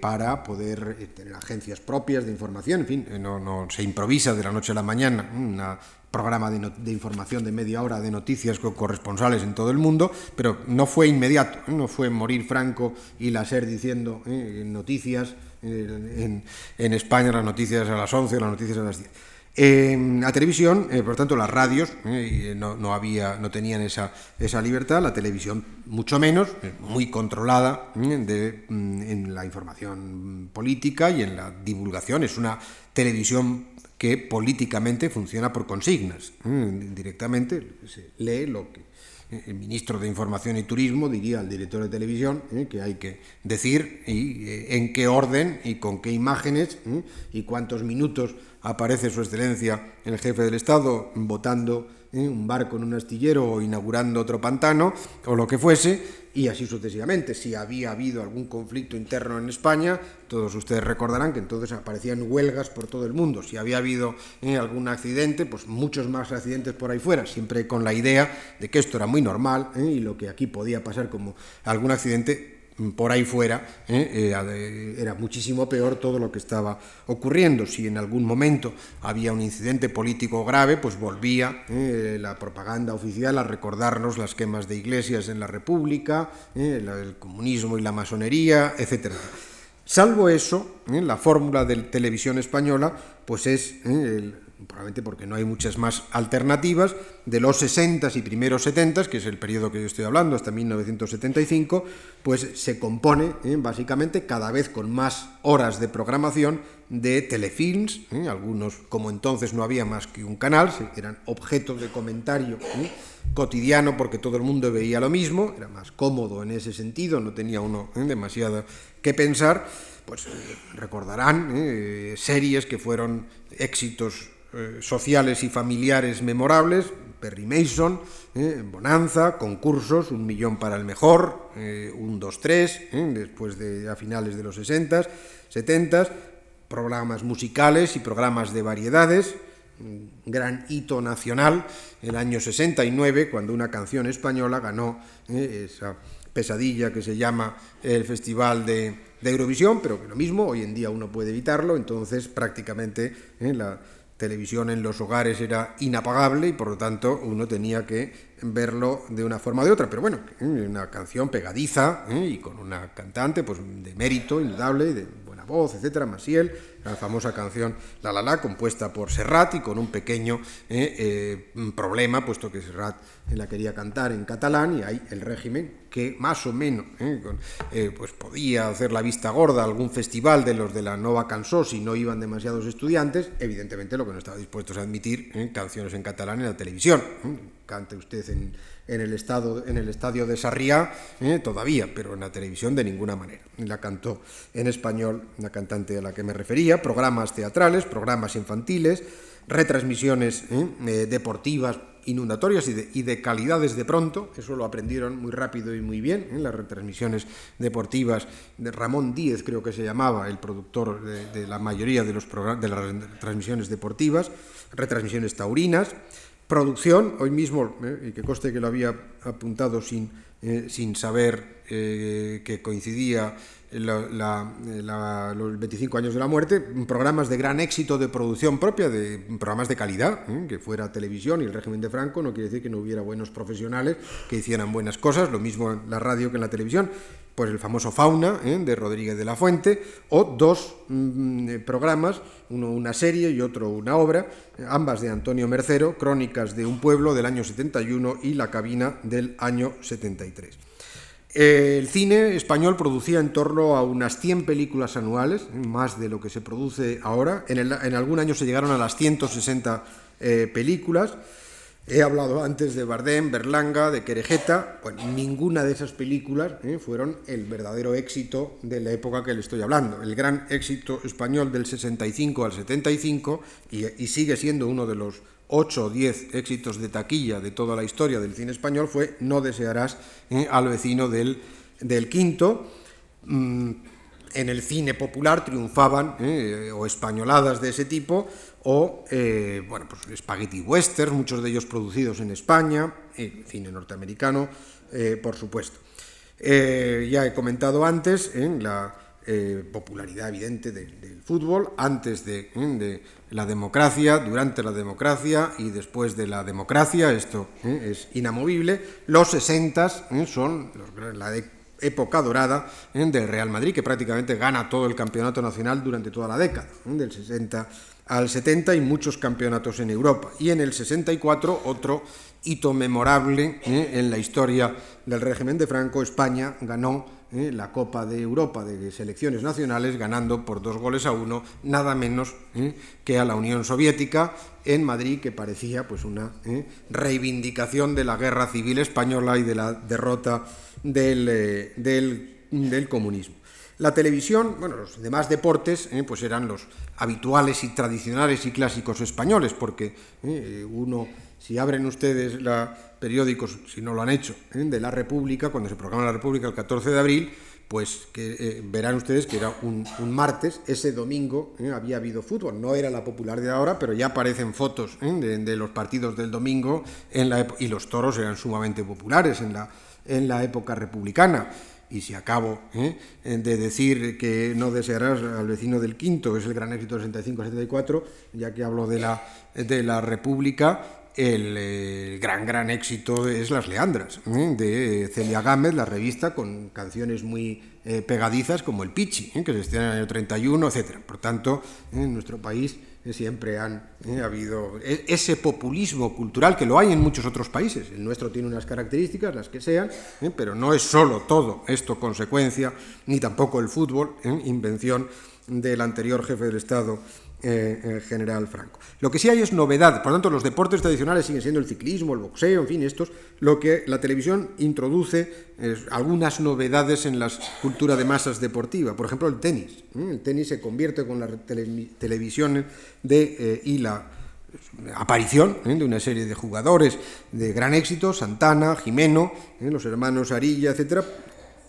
para poder tener agencias propias de información, en fin, no, no, se improvisa de la noche a la mañana programa de, de, información de media hora de noticias con corresponsales en todo el mundo, pero no fue inmediato, no fue morir Franco y la SER diciendo noticias en, en, España, las noticias a las 11, las noticias a las 10 la televisión, eh, por tanto, las radios eh, no, había, no tenían esa, esa, libertad, la televisión mucho menos, eh, muy controlada de, mm, en la información política y en la divulgación. Es una televisión que políticamente funciona por consignas. Directamente se lee lo que el ministro de Información y Turismo diría al director de televisión que hay que decir y, en qué orden y con qué imágenes y cuántos minutos aparece su excelencia el jefe del Estado votando un barco en un astillero o inaugurando otro pantano o lo que fuese, y así sucesivamente. Si había habido algún conflicto interno en España, todos ustedes recordarán que entonces aparecían huelgas por todo el mundo. Si había habido algún accidente, pues muchos más accidentes por ahí fuera, siempre con la idea de que esto era muy normal y lo que aquí podía pasar como algún accidente por ahí fuera, ¿eh? Eh, era muchísimo peor todo lo que estaba ocurriendo. Si en algún momento había un incidente político grave, pues volvía ¿eh? la propaganda oficial a recordarnos las quemas de iglesias en la República, el comunismo y la masonería, etc. Salvo eso, la fórmula de televisión española, pues es el probablemente porque no hay muchas más alternativas, de los 60 y primeros 70, que es el periodo que yo estoy hablando, hasta 1975, pues se compone ¿eh? básicamente cada vez con más horas de programación de telefilms, ¿eh? algunos como entonces no había más que un canal, eran objetos de comentario ¿eh? cotidiano porque todo el mundo veía lo mismo, era más cómodo en ese sentido, no tenía uno demasiado que pensar, pues recordarán series que fueron éxitos eh, sociales y familiares memorables, Perry Mason, eh, Bonanza, concursos, un millón para el mejor, eh, un, dos, tres, después de a finales de los 60, 70, programas musicales y programas de variedades, un gran hito nacional, el año 69, cuando una canción española ganó esa pesadilla que se llama el Festival de, Eurovisión, pero que lo mismo, hoy en día uno puede evitarlo, entonces prácticamente la televisión en los hogares era inapagable y por lo tanto uno tenía que verlo de una forma o de otra. Pero bueno, una canción pegadiza ¿eh? y con una cantante pues, de mérito indudable, de buena voz, etcétera, Masiel, la famosa canción La La La, compuesta por Serrat y con un pequeño eh, eh, problema, puesto que Serrat la quería cantar en catalán y hay el régimen que más o menos eh, pues podía hacer la vista gorda a algún festival de los de la Nova Cansó si no iban demasiados estudiantes, evidentemente lo que no estaba dispuesto a admitir canciones en catalán en la televisión. Cante usted en, el, estado, en el estadio de Sarriá todavía, pero en la televisión de ninguna manera. La cantó en español la cantante a la que me refería, programas teatrales, programas infantiles, retransmisiones ¿eh? Eh, deportivas inundatorias y de, calidades de pronto, eso lo aprendieron muy rápido y muy bien, en ¿eh? las retransmisiones deportivas de Ramón Díez, creo que se llamaba, el productor de, la mayoría de, los de las retransmisiones deportivas, retransmisiones taurinas, producción, hoy mismo, y que coste que lo había apuntado sin, sin saber que coincidía los 25 años de la muerte, programas de gran éxito de producción propia, de programas de calidad, ¿eh? que fuera televisión y el régimen de Franco, no quiere decir que no hubiera buenos profesionales que hicieran buenas cosas, lo mismo en la radio que en la televisión, pues el famoso Fauna ¿eh? de Rodríguez de la Fuente, o dos mm, eh, programas, uno una serie y otro una obra, ambas de Antonio Mercero, Crónicas de un pueblo del año 71 y La cabina del año 73. El cine español producía en torno a unas 100 películas anuales, más de lo que se produce ahora. En, algún año se llegaron a las 160 eh, películas. He hablado antes de Bardem, Berlanga, de Querejeta. ninguna de esas películas eh, fueron el verdadero éxito de la época que le estoy hablando. El gran éxito español del 65 al 75, y sigue siendo uno de los 8 o 10 éxitos de taquilla de toda la historia del cine español fue No desearás eh, al vecino del, del quinto. Mm, en el cine popular triunfaban eh, o españoladas de ese tipo o eh, bueno, pues spaghetti westerns, muchos de ellos producidos en España, cine norteamericano, por supuesto. ya he comentado antes en la popularidad evidente del fútbol, antes de, la democracia, durante la democracia y después de la democracia, esto ¿eh? es inamovible. Los 60 ¿eh? son la época dorada ¿eh? del Real Madrid, que prácticamente gana todo el campeonato nacional durante toda la década, del 60 al 70 y muchos campeonatos en Europa. Y en el 64 otro hito memorable en la historia del régimen de Franco, España ganó ¿eh? la Copa de Europa de selecciones nacionales, ganando por dos goles a uno, nada menos ¿eh? que a la Unión Soviética en Madrid, que parecía pues una ¿eh? reivindicación de la guerra civil española y de la derrota del, del comunismo. La televisión, bueno, los demás deportes, eh, pues eran los habituales y tradicionales y clásicos españoles, porque eh, uno, si abren ustedes la periódicos, si no lo han hecho, eh, de la República, cuando se proclama la República el 14 de abril, pues que verán ustedes que era un, martes, ese domingo había habido fútbol, no era la popular de ahora, pero ya aparecen fotos de, los partidos del domingo en la, y los toros eran sumamente populares en la, en la época republicana y si acabo ¿eh? de decir que no desearás al vecino del quinto, que es el gran éxito del 65-74, ya que hablo de la, de la República, el, gran, gran éxito es Las Leandras, ¿eh? de Celia Gámez, la revista, con canciones muy eh, pegadizas como El Pichi, que se estrena en el año 31, etc. Por tanto, en nuestro país siempre han eh, habido e, ese populismo cultural que lo hay en muchos otros países. El nuestro tiene unas características, las que sean, eh, pero no es solo todo esto consecuencia, ni tampoco el fútbol, eh, invención del anterior jefe del Estado eh, general Franco. Lo que sí hay es novedad, por lo tanto los deportes tradicionales siguen siendo el ciclismo, el boxeo, en fin, estos, lo que la televisión introduce algunas novedades en la cultura de masas deportiva, por ejemplo el tenis. El tenis se convierte con la televisión de, eh, y la aparición ¿eh? de una serie de jugadores de gran éxito, Santana, Jimeno, los hermanos Arilla, etcétera,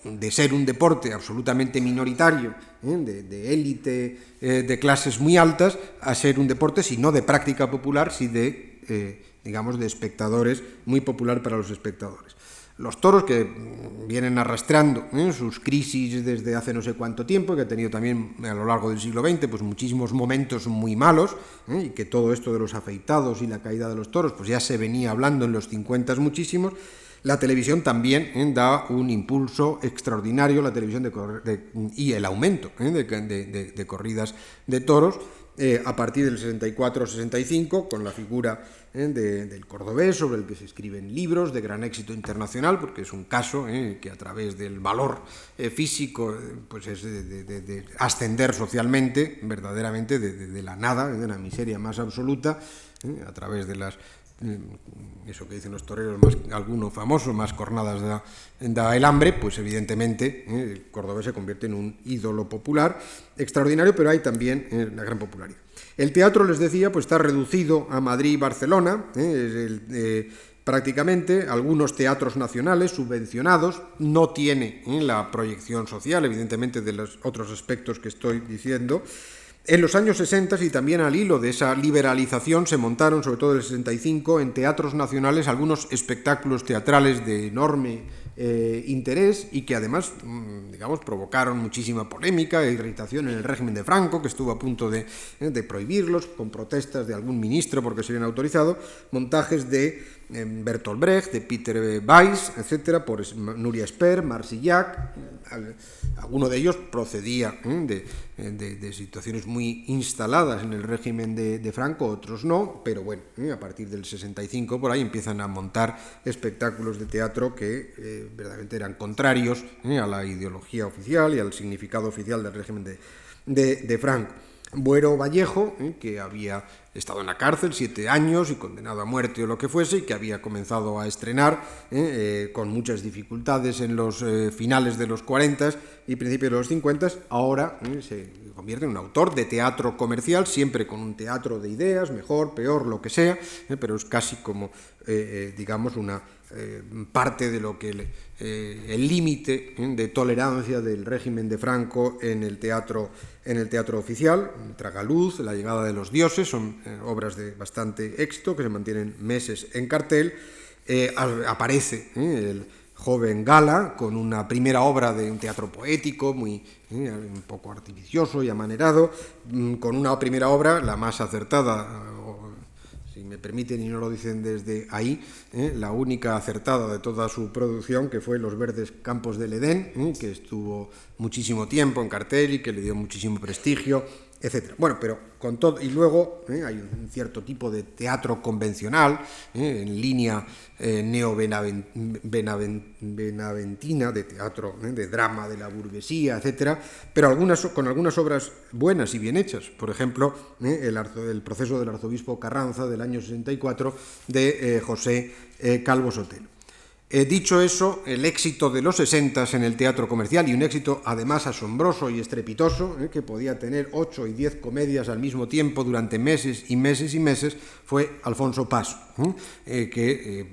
de ser un deporte absolutamente minoritario, ¿eh? de élite, eh, de clases muy altas, a ser un deporte, si no de práctica popular, si de, eh, digamos, de espectadores, muy popular para los espectadores. Los toros que vienen arrastrando sus crisis desde hace no sé cuánto tiempo, que ha tenido también a lo largo del siglo XX pues muchísimos momentos muy malos, y que todo esto de los afeitados y la caída de los toros pues ya se venía hablando en los 50 muchísimos, la televisión también ¿eh? da un impulso extraordinario, la televisión y el aumento ¿eh? de, corridas de toros eh, a partir del 64-65, con la figura del cordobés, sobre el que se escriben libros de gran éxito internacional, porque es un caso que a través del valor físico pues es de, ascender socialmente, verdaderamente de, la nada, de la miseria más absoluta, a través de las eso que dicen los toreros, más, alguno famoso, más cornadas da, el hambre, pues evidentemente eh, se convierte en un ídolo popular extraordinario, pero hay también eh, una gran popularidad. El teatro, les decía, pues está reducido a Madrid y Barcelona, eh, prácticamente algunos teatros nacionales subvencionados, no tiene la proyección social, evidentemente, de los otros aspectos que estoy diciendo. En los años 60 y también al hilo de esa liberalización se montaron, sobre todo en el 65, en teatros nacionales algunos espectáculos teatrales de enorme eh, interés y que además, mm, digamos, provocaron muchísima polémica e irritación en el régimen de Franco, que estuvo a punto de, eh, prohibirlos con protestas de algún ministro porque se habían autorizado, montajes de Bertolt Brecht, de Peter Weiss, etcétera, por Nuria Sper, Marsillac, alguno de ellos procedía ¿eh? de, situaciones muy instaladas en el régimen de, Franco, otros no, pero bueno, a partir del 65 por ahí empiezan a montar espectáculos de teatro que eh, verdaderamente eran contrarios a la ideología oficial y al significado oficial del régimen de Franco. Buero Vallejo, que había estado en la cárcel siete años y condenado a muerte o lo que fuese, y que había comenzado a estrenar eh, eh, con muchas dificultades en los finales de los 40 y principios de los 50, ahora se convierte en un autor de teatro comercial, siempre con un teatro de ideas, mejor, peor, lo que sea, pero es casi como, digamos, una eh, parte de lo que eh, el límite ¿eh? de tolerancia del régimen de Franco en el teatro en el teatro oficial, Tragaluz, La llegada de los dioses, son obras de bastante éxito que se mantienen meses en cartel. aparece el joven Gala con una primera obra de un teatro poético muy un poco artificioso y amanerado, mm, con una primera obra la más acertada si me permiten y no lo dicen desde ahí, ¿eh? la única acertada de toda su producción, que fue Los Verdes Campos del Edén, ¿eh? que estuvo muchísimo tiempo en cartel y que le dio muchísimo prestigio etcétera. Bueno, pero con todo, y luego eh, hay un cierto tipo de teatro convencional, eh, en línea eh, neo-benaventina, de teatro, de drama de la burguesía, etcétera, pero con algunas obras buenas y bien hechas. Por ejemplo, el, el, proceso del arzobispo Carranza del año 64 de José Calvo Sotelo. Eh, dicho eso, el éxito de los 60 en el teatro comercial y un éxito además asombroso y estrepitoso, eh, que podía tener 8 y 10 comedias al mismo tiempo durante meses y meses y meses, fue Alfonso Paso, eh, que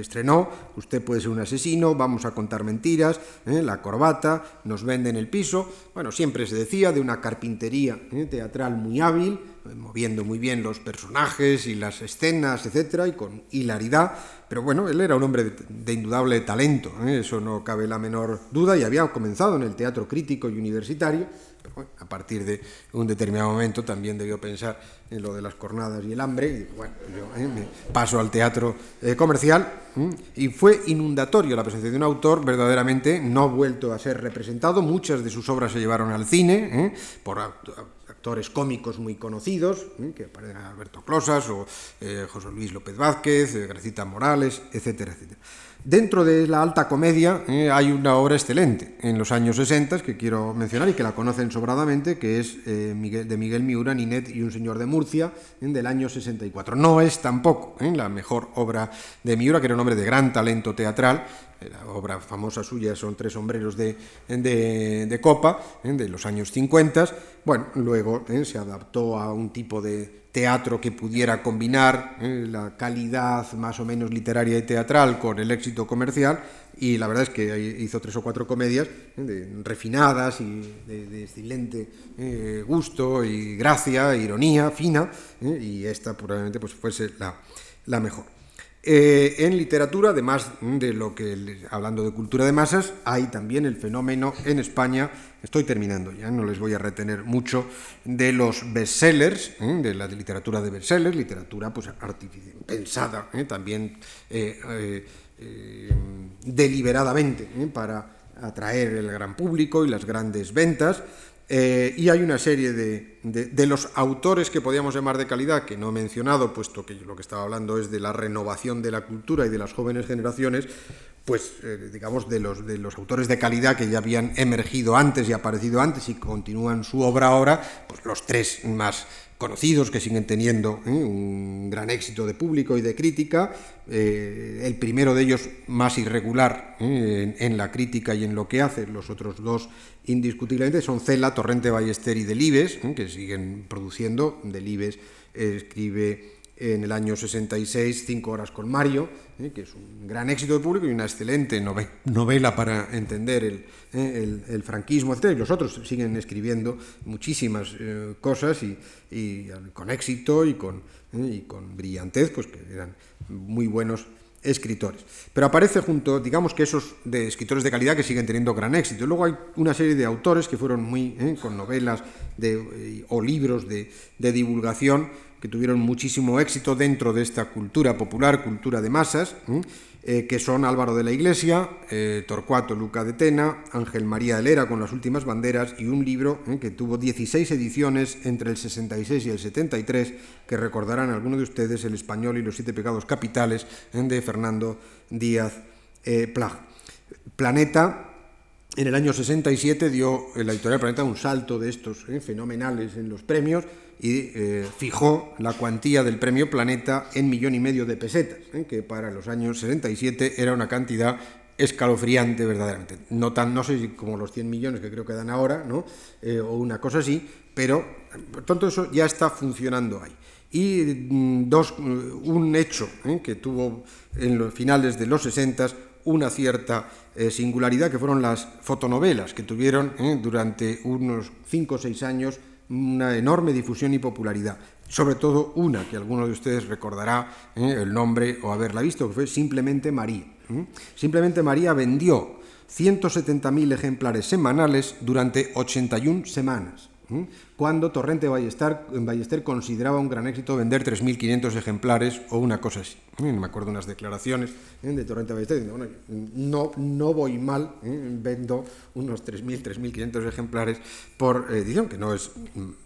estrenó Usted puede ser un asesino, vamos a contar mentiras, La corbata, nos venden el piso. Bueno, siempre se decía de una carpintería teatral muy hábil, moviendo muy bien los personajes y las escenas, etcétera, y con hilaridad pero bueno, él era un hombre de, indudable talento, ¿eh? eso no cabe la menor duda, y había comenzado en el teatro crítico y universitario, pero a partir de un determinado momento también debió pensar en lo de las cornadas y el hambre, y bueno, yo ¿eh? me paso al teatro eh, comercial, y fue inundatorio la presencia de un autor verdaderamente no vuelto a ser representado, muchas de sus obras se llevaron al cine, por actores cómicos muy conocidos, ¿eh? que aparecen Alberto Closas o eh, José Luis López Vázquez, eh, Gracita Morales, etcétera, etcétera. Dentro de la alta comedia hay una obra excelente en los años 60 que quiero mencionar y que la conocen sobradamente, que es de Miguel Miura, Ninet y un señor de Murcia, del año 64. No es tampoco la mejor obra de Miura, que era un hombre de gran talento teatral, la obra famosa suya son Tres sombreros de, de, copa, ¿eh? de los años 50. Bueno, luego ¿eh? se adaptó a un tipo de teatro que pudiera combinar ¿eh? la calidad más o menos literaria y teatral con el éxito comercial y la verdad es que hizo tres o cuatro comedias refinadas y de, excelente gusto y gracia, ironía, fina, y esta probablemente pues, fuese la, la mejor. Eh, en literatura, además de lo que, hablando de cultura de masas, hay también el fenómeno en España, estoy terminando ya, no les voy a retener mucho, de los bestsellers, ¿eh? de la literatura de bestsellers, literatura pues, pensada ¿eh? también deliberadamente para atraer el gran público y las grandes ventas. Eh, y hay una serie de, los autores que podíamos llamar de calidad, que no he mencionado, puesto que lo que estaba hablando es de la renovación de la cultura y de las jóvenes generaciones, pues eh, digamos de los, de los autores de calidad que ya habían emergido antes y aparecido antes y continúan su obra ahora, pues los tres más conocidos que siguen teniendo ¿eh? un gran éxito de público y de crítica. Eh, el primero de ellos más irregular ¿eh? en, la crítica y en lo que hace, los otros dos indiscutiblemente son Cela, Torrente Ballester y Delibes, que siguen produciendo. Delibes escribe en el año 66 Cinco horas con Mario, ¿eh? que es un gran éxito de público y una excelente novela para entender el, ¿eh? el, franquismo, etc. Y los otros siguen escribiendo muchísimas eh, cosas y, con éxito y con, y con brillantez, pues que eran muy buenos escritores. Pero aparece junto, digamos que esos de escritores de calidad que siguen teniendo gran éxito. Luego hay una serie de autores que fueron muy, con novelas de, o libros de, de divulgación, que tuvieron muchísimo éxito dentro de esta cultura popular, cultura de masas, eh, que son Álvaro de la Iglesia, eh, Torcuato Luca de Tena, Ángel María Helera con las últimas banderas y un libro eh, que tuvo 16 ediciones entre el 66 y el 73, que recordarán algunos de ustedes, El Español y los Siete Pecados Capitales, de Fernando Díaz Plag. Planeta en el año 67 dio la editorial Planeta un salto de estos fenomenales en los premios y eh, fijó la cuantía del premio Planeta en millón y medio de pesetas, ¿eh? que para los años 67 era una cantidad escalofriante verdaderamente. No, tan, no sé si como los 100 millones que creo que dan ahora, ¿no? Eh, o una cosa así, pero por tanto eso ya está funcionando ahí. Y mm, dos, un hecho que tuvo en los finales de los 60 una cierta singularidad, que fueron las fotonovelas, que tuvieron durante unos 5 o 6 años una enorme difusión y popularidad. Sobre todo una que alguno de ustedes recordará ¿eh? el nombre o haberla visto, que fue Simplemente María. ¿eh? Simplemente María vendió 170.000 ejemplares semanales durante 81 semanas cuando Torrente Ballester, consideraba un gran éxito vender 3.500 ejemplares o una cosa así. Me acuerdo unas declaraciones ¿eh? de Torrente Ballester diciendo, no, no voy mal, ¿eh? vendo unos 3.000, 3.500 ejemplares por edición, que no es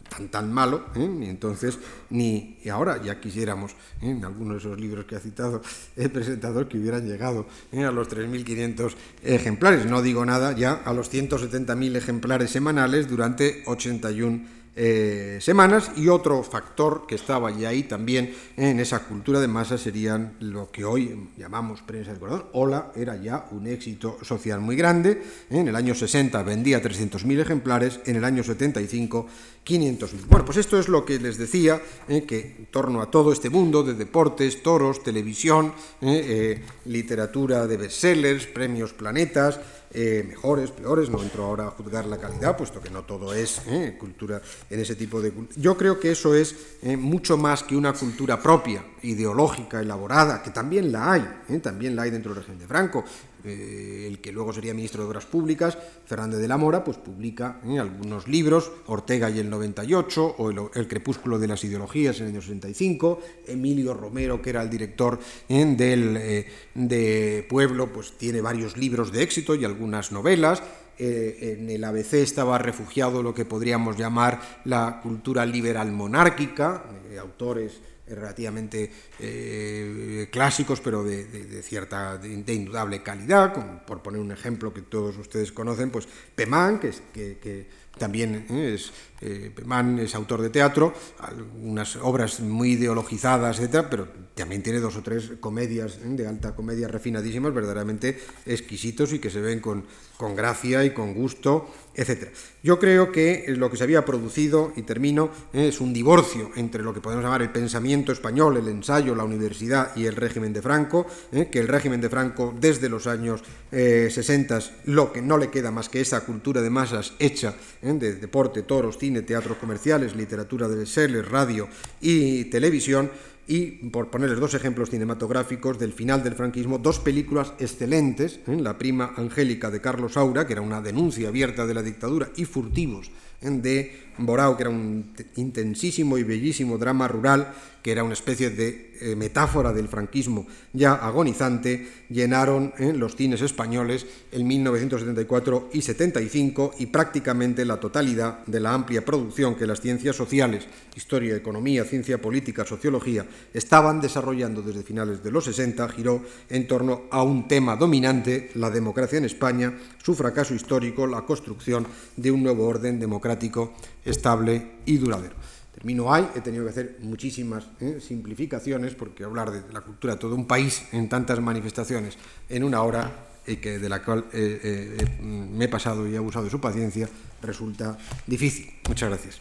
tan tan malo, ¿eh? ni entonces ni y ahora ya quisiéramos ¿eh? en algunos de esos libros que ha citado <laughs> el presentador que hubieran llegado ¿eh? a los 3.500 ejemplares. No digo nada ya a los 170.000 ejemplares semanales durante 81 eh, semanas y otro factor que estaba ya ahí también en esa cultura de masa serían lo que hoy llamamos prensa del corazón. Hola era ya un éxito social muy grande. En el año 60 vendía 300.000 ejemplares, en el año 75 500.000. Bueno, pues esto es lo que les decía, eh, que en torno a todo este mundo de deportes, toros, televisión, eh, literatura de bestsellers, premios planetas, eh, mejores, peores, no entro ahora a juzgar la calidad, puesto que no todo es eh, cultura en ese tipo de... Yo creo que eso es eh, mucho más que una cultura propia, ideológica, elaborada, que también la hay, también la hay dentro del régimen de Franco. Eh, el que luego sería ministro de Obras Públicas, Fernández de la Mora, pues publica eh, algunos libros, Ortega y el 98, o el, Crepúsculo de las Ideologías en el año 65, Emilio Romero, que era el director eh, del de Pueblo, pues tiene varios libros de éxito y algunas novelas, en el ABC estaba refugiado lo que podríamos llamar la cultura liberal monárquica, autores relativamente eh, clásicos, pero de, cierta, de, indudable calidad, por poner un ejemplo que todos ustedes conocen, pues Pemán, que, que también eh, es eh, es autor de teatro, algunas obras muy ideologizadas, etcétera, pero también tiene dos o tres comedias ¿eh? de alta comedia refinadísimas, verdaderamente exquisitos y que se ven con, con gracia y con gusto, etcétera. Yo creo que lo que se había producido, y termino, ¿eh? es un divorcio entre lo que podemos llamar el pensamiento español, el ensayo, la universidad y el régimen de Franco, que el régimen de Franco desde los años 60 lo que no le queda más que esa cultura de masas hecha de deporte, toros, cine, teatros comerciales, literatura de bestsellers, radio y televisión, y por ponerles dos ejemplos cinematográficos del final del franquismo, dos películas excelentes, ¿eh? La prima Angélica de Carlos Saura, que era una denuncia abierta de la dictadura, y Furtivos ¿eh? de Borao, que era un intensísimo y bellísimo drama rural, que era una especie de eh, metáfora del franquismo ya agonizante, llenaron en eh, los cines españoles en 1974 y 75 y prácticamente la totalidad de la amplia producción que las ciencias sociales, historia, economía, ciencia política, sociología, estaban desarrollando desde finales de los 60, giró en torno a un tema dominante, la democracia en España, su fracaso histórico, la construcción de un nuevo orden democrático estable y duradero. Termino ahí, he tenido que hacer muchísimas ¿eh? simplificaciones porque hablar de la cultura de todo un país en tantas manifestaciones en una hora y que de la cual eh, eh, me he pasado y he abusado de su paciencia resulta difícil. Muchas gracias.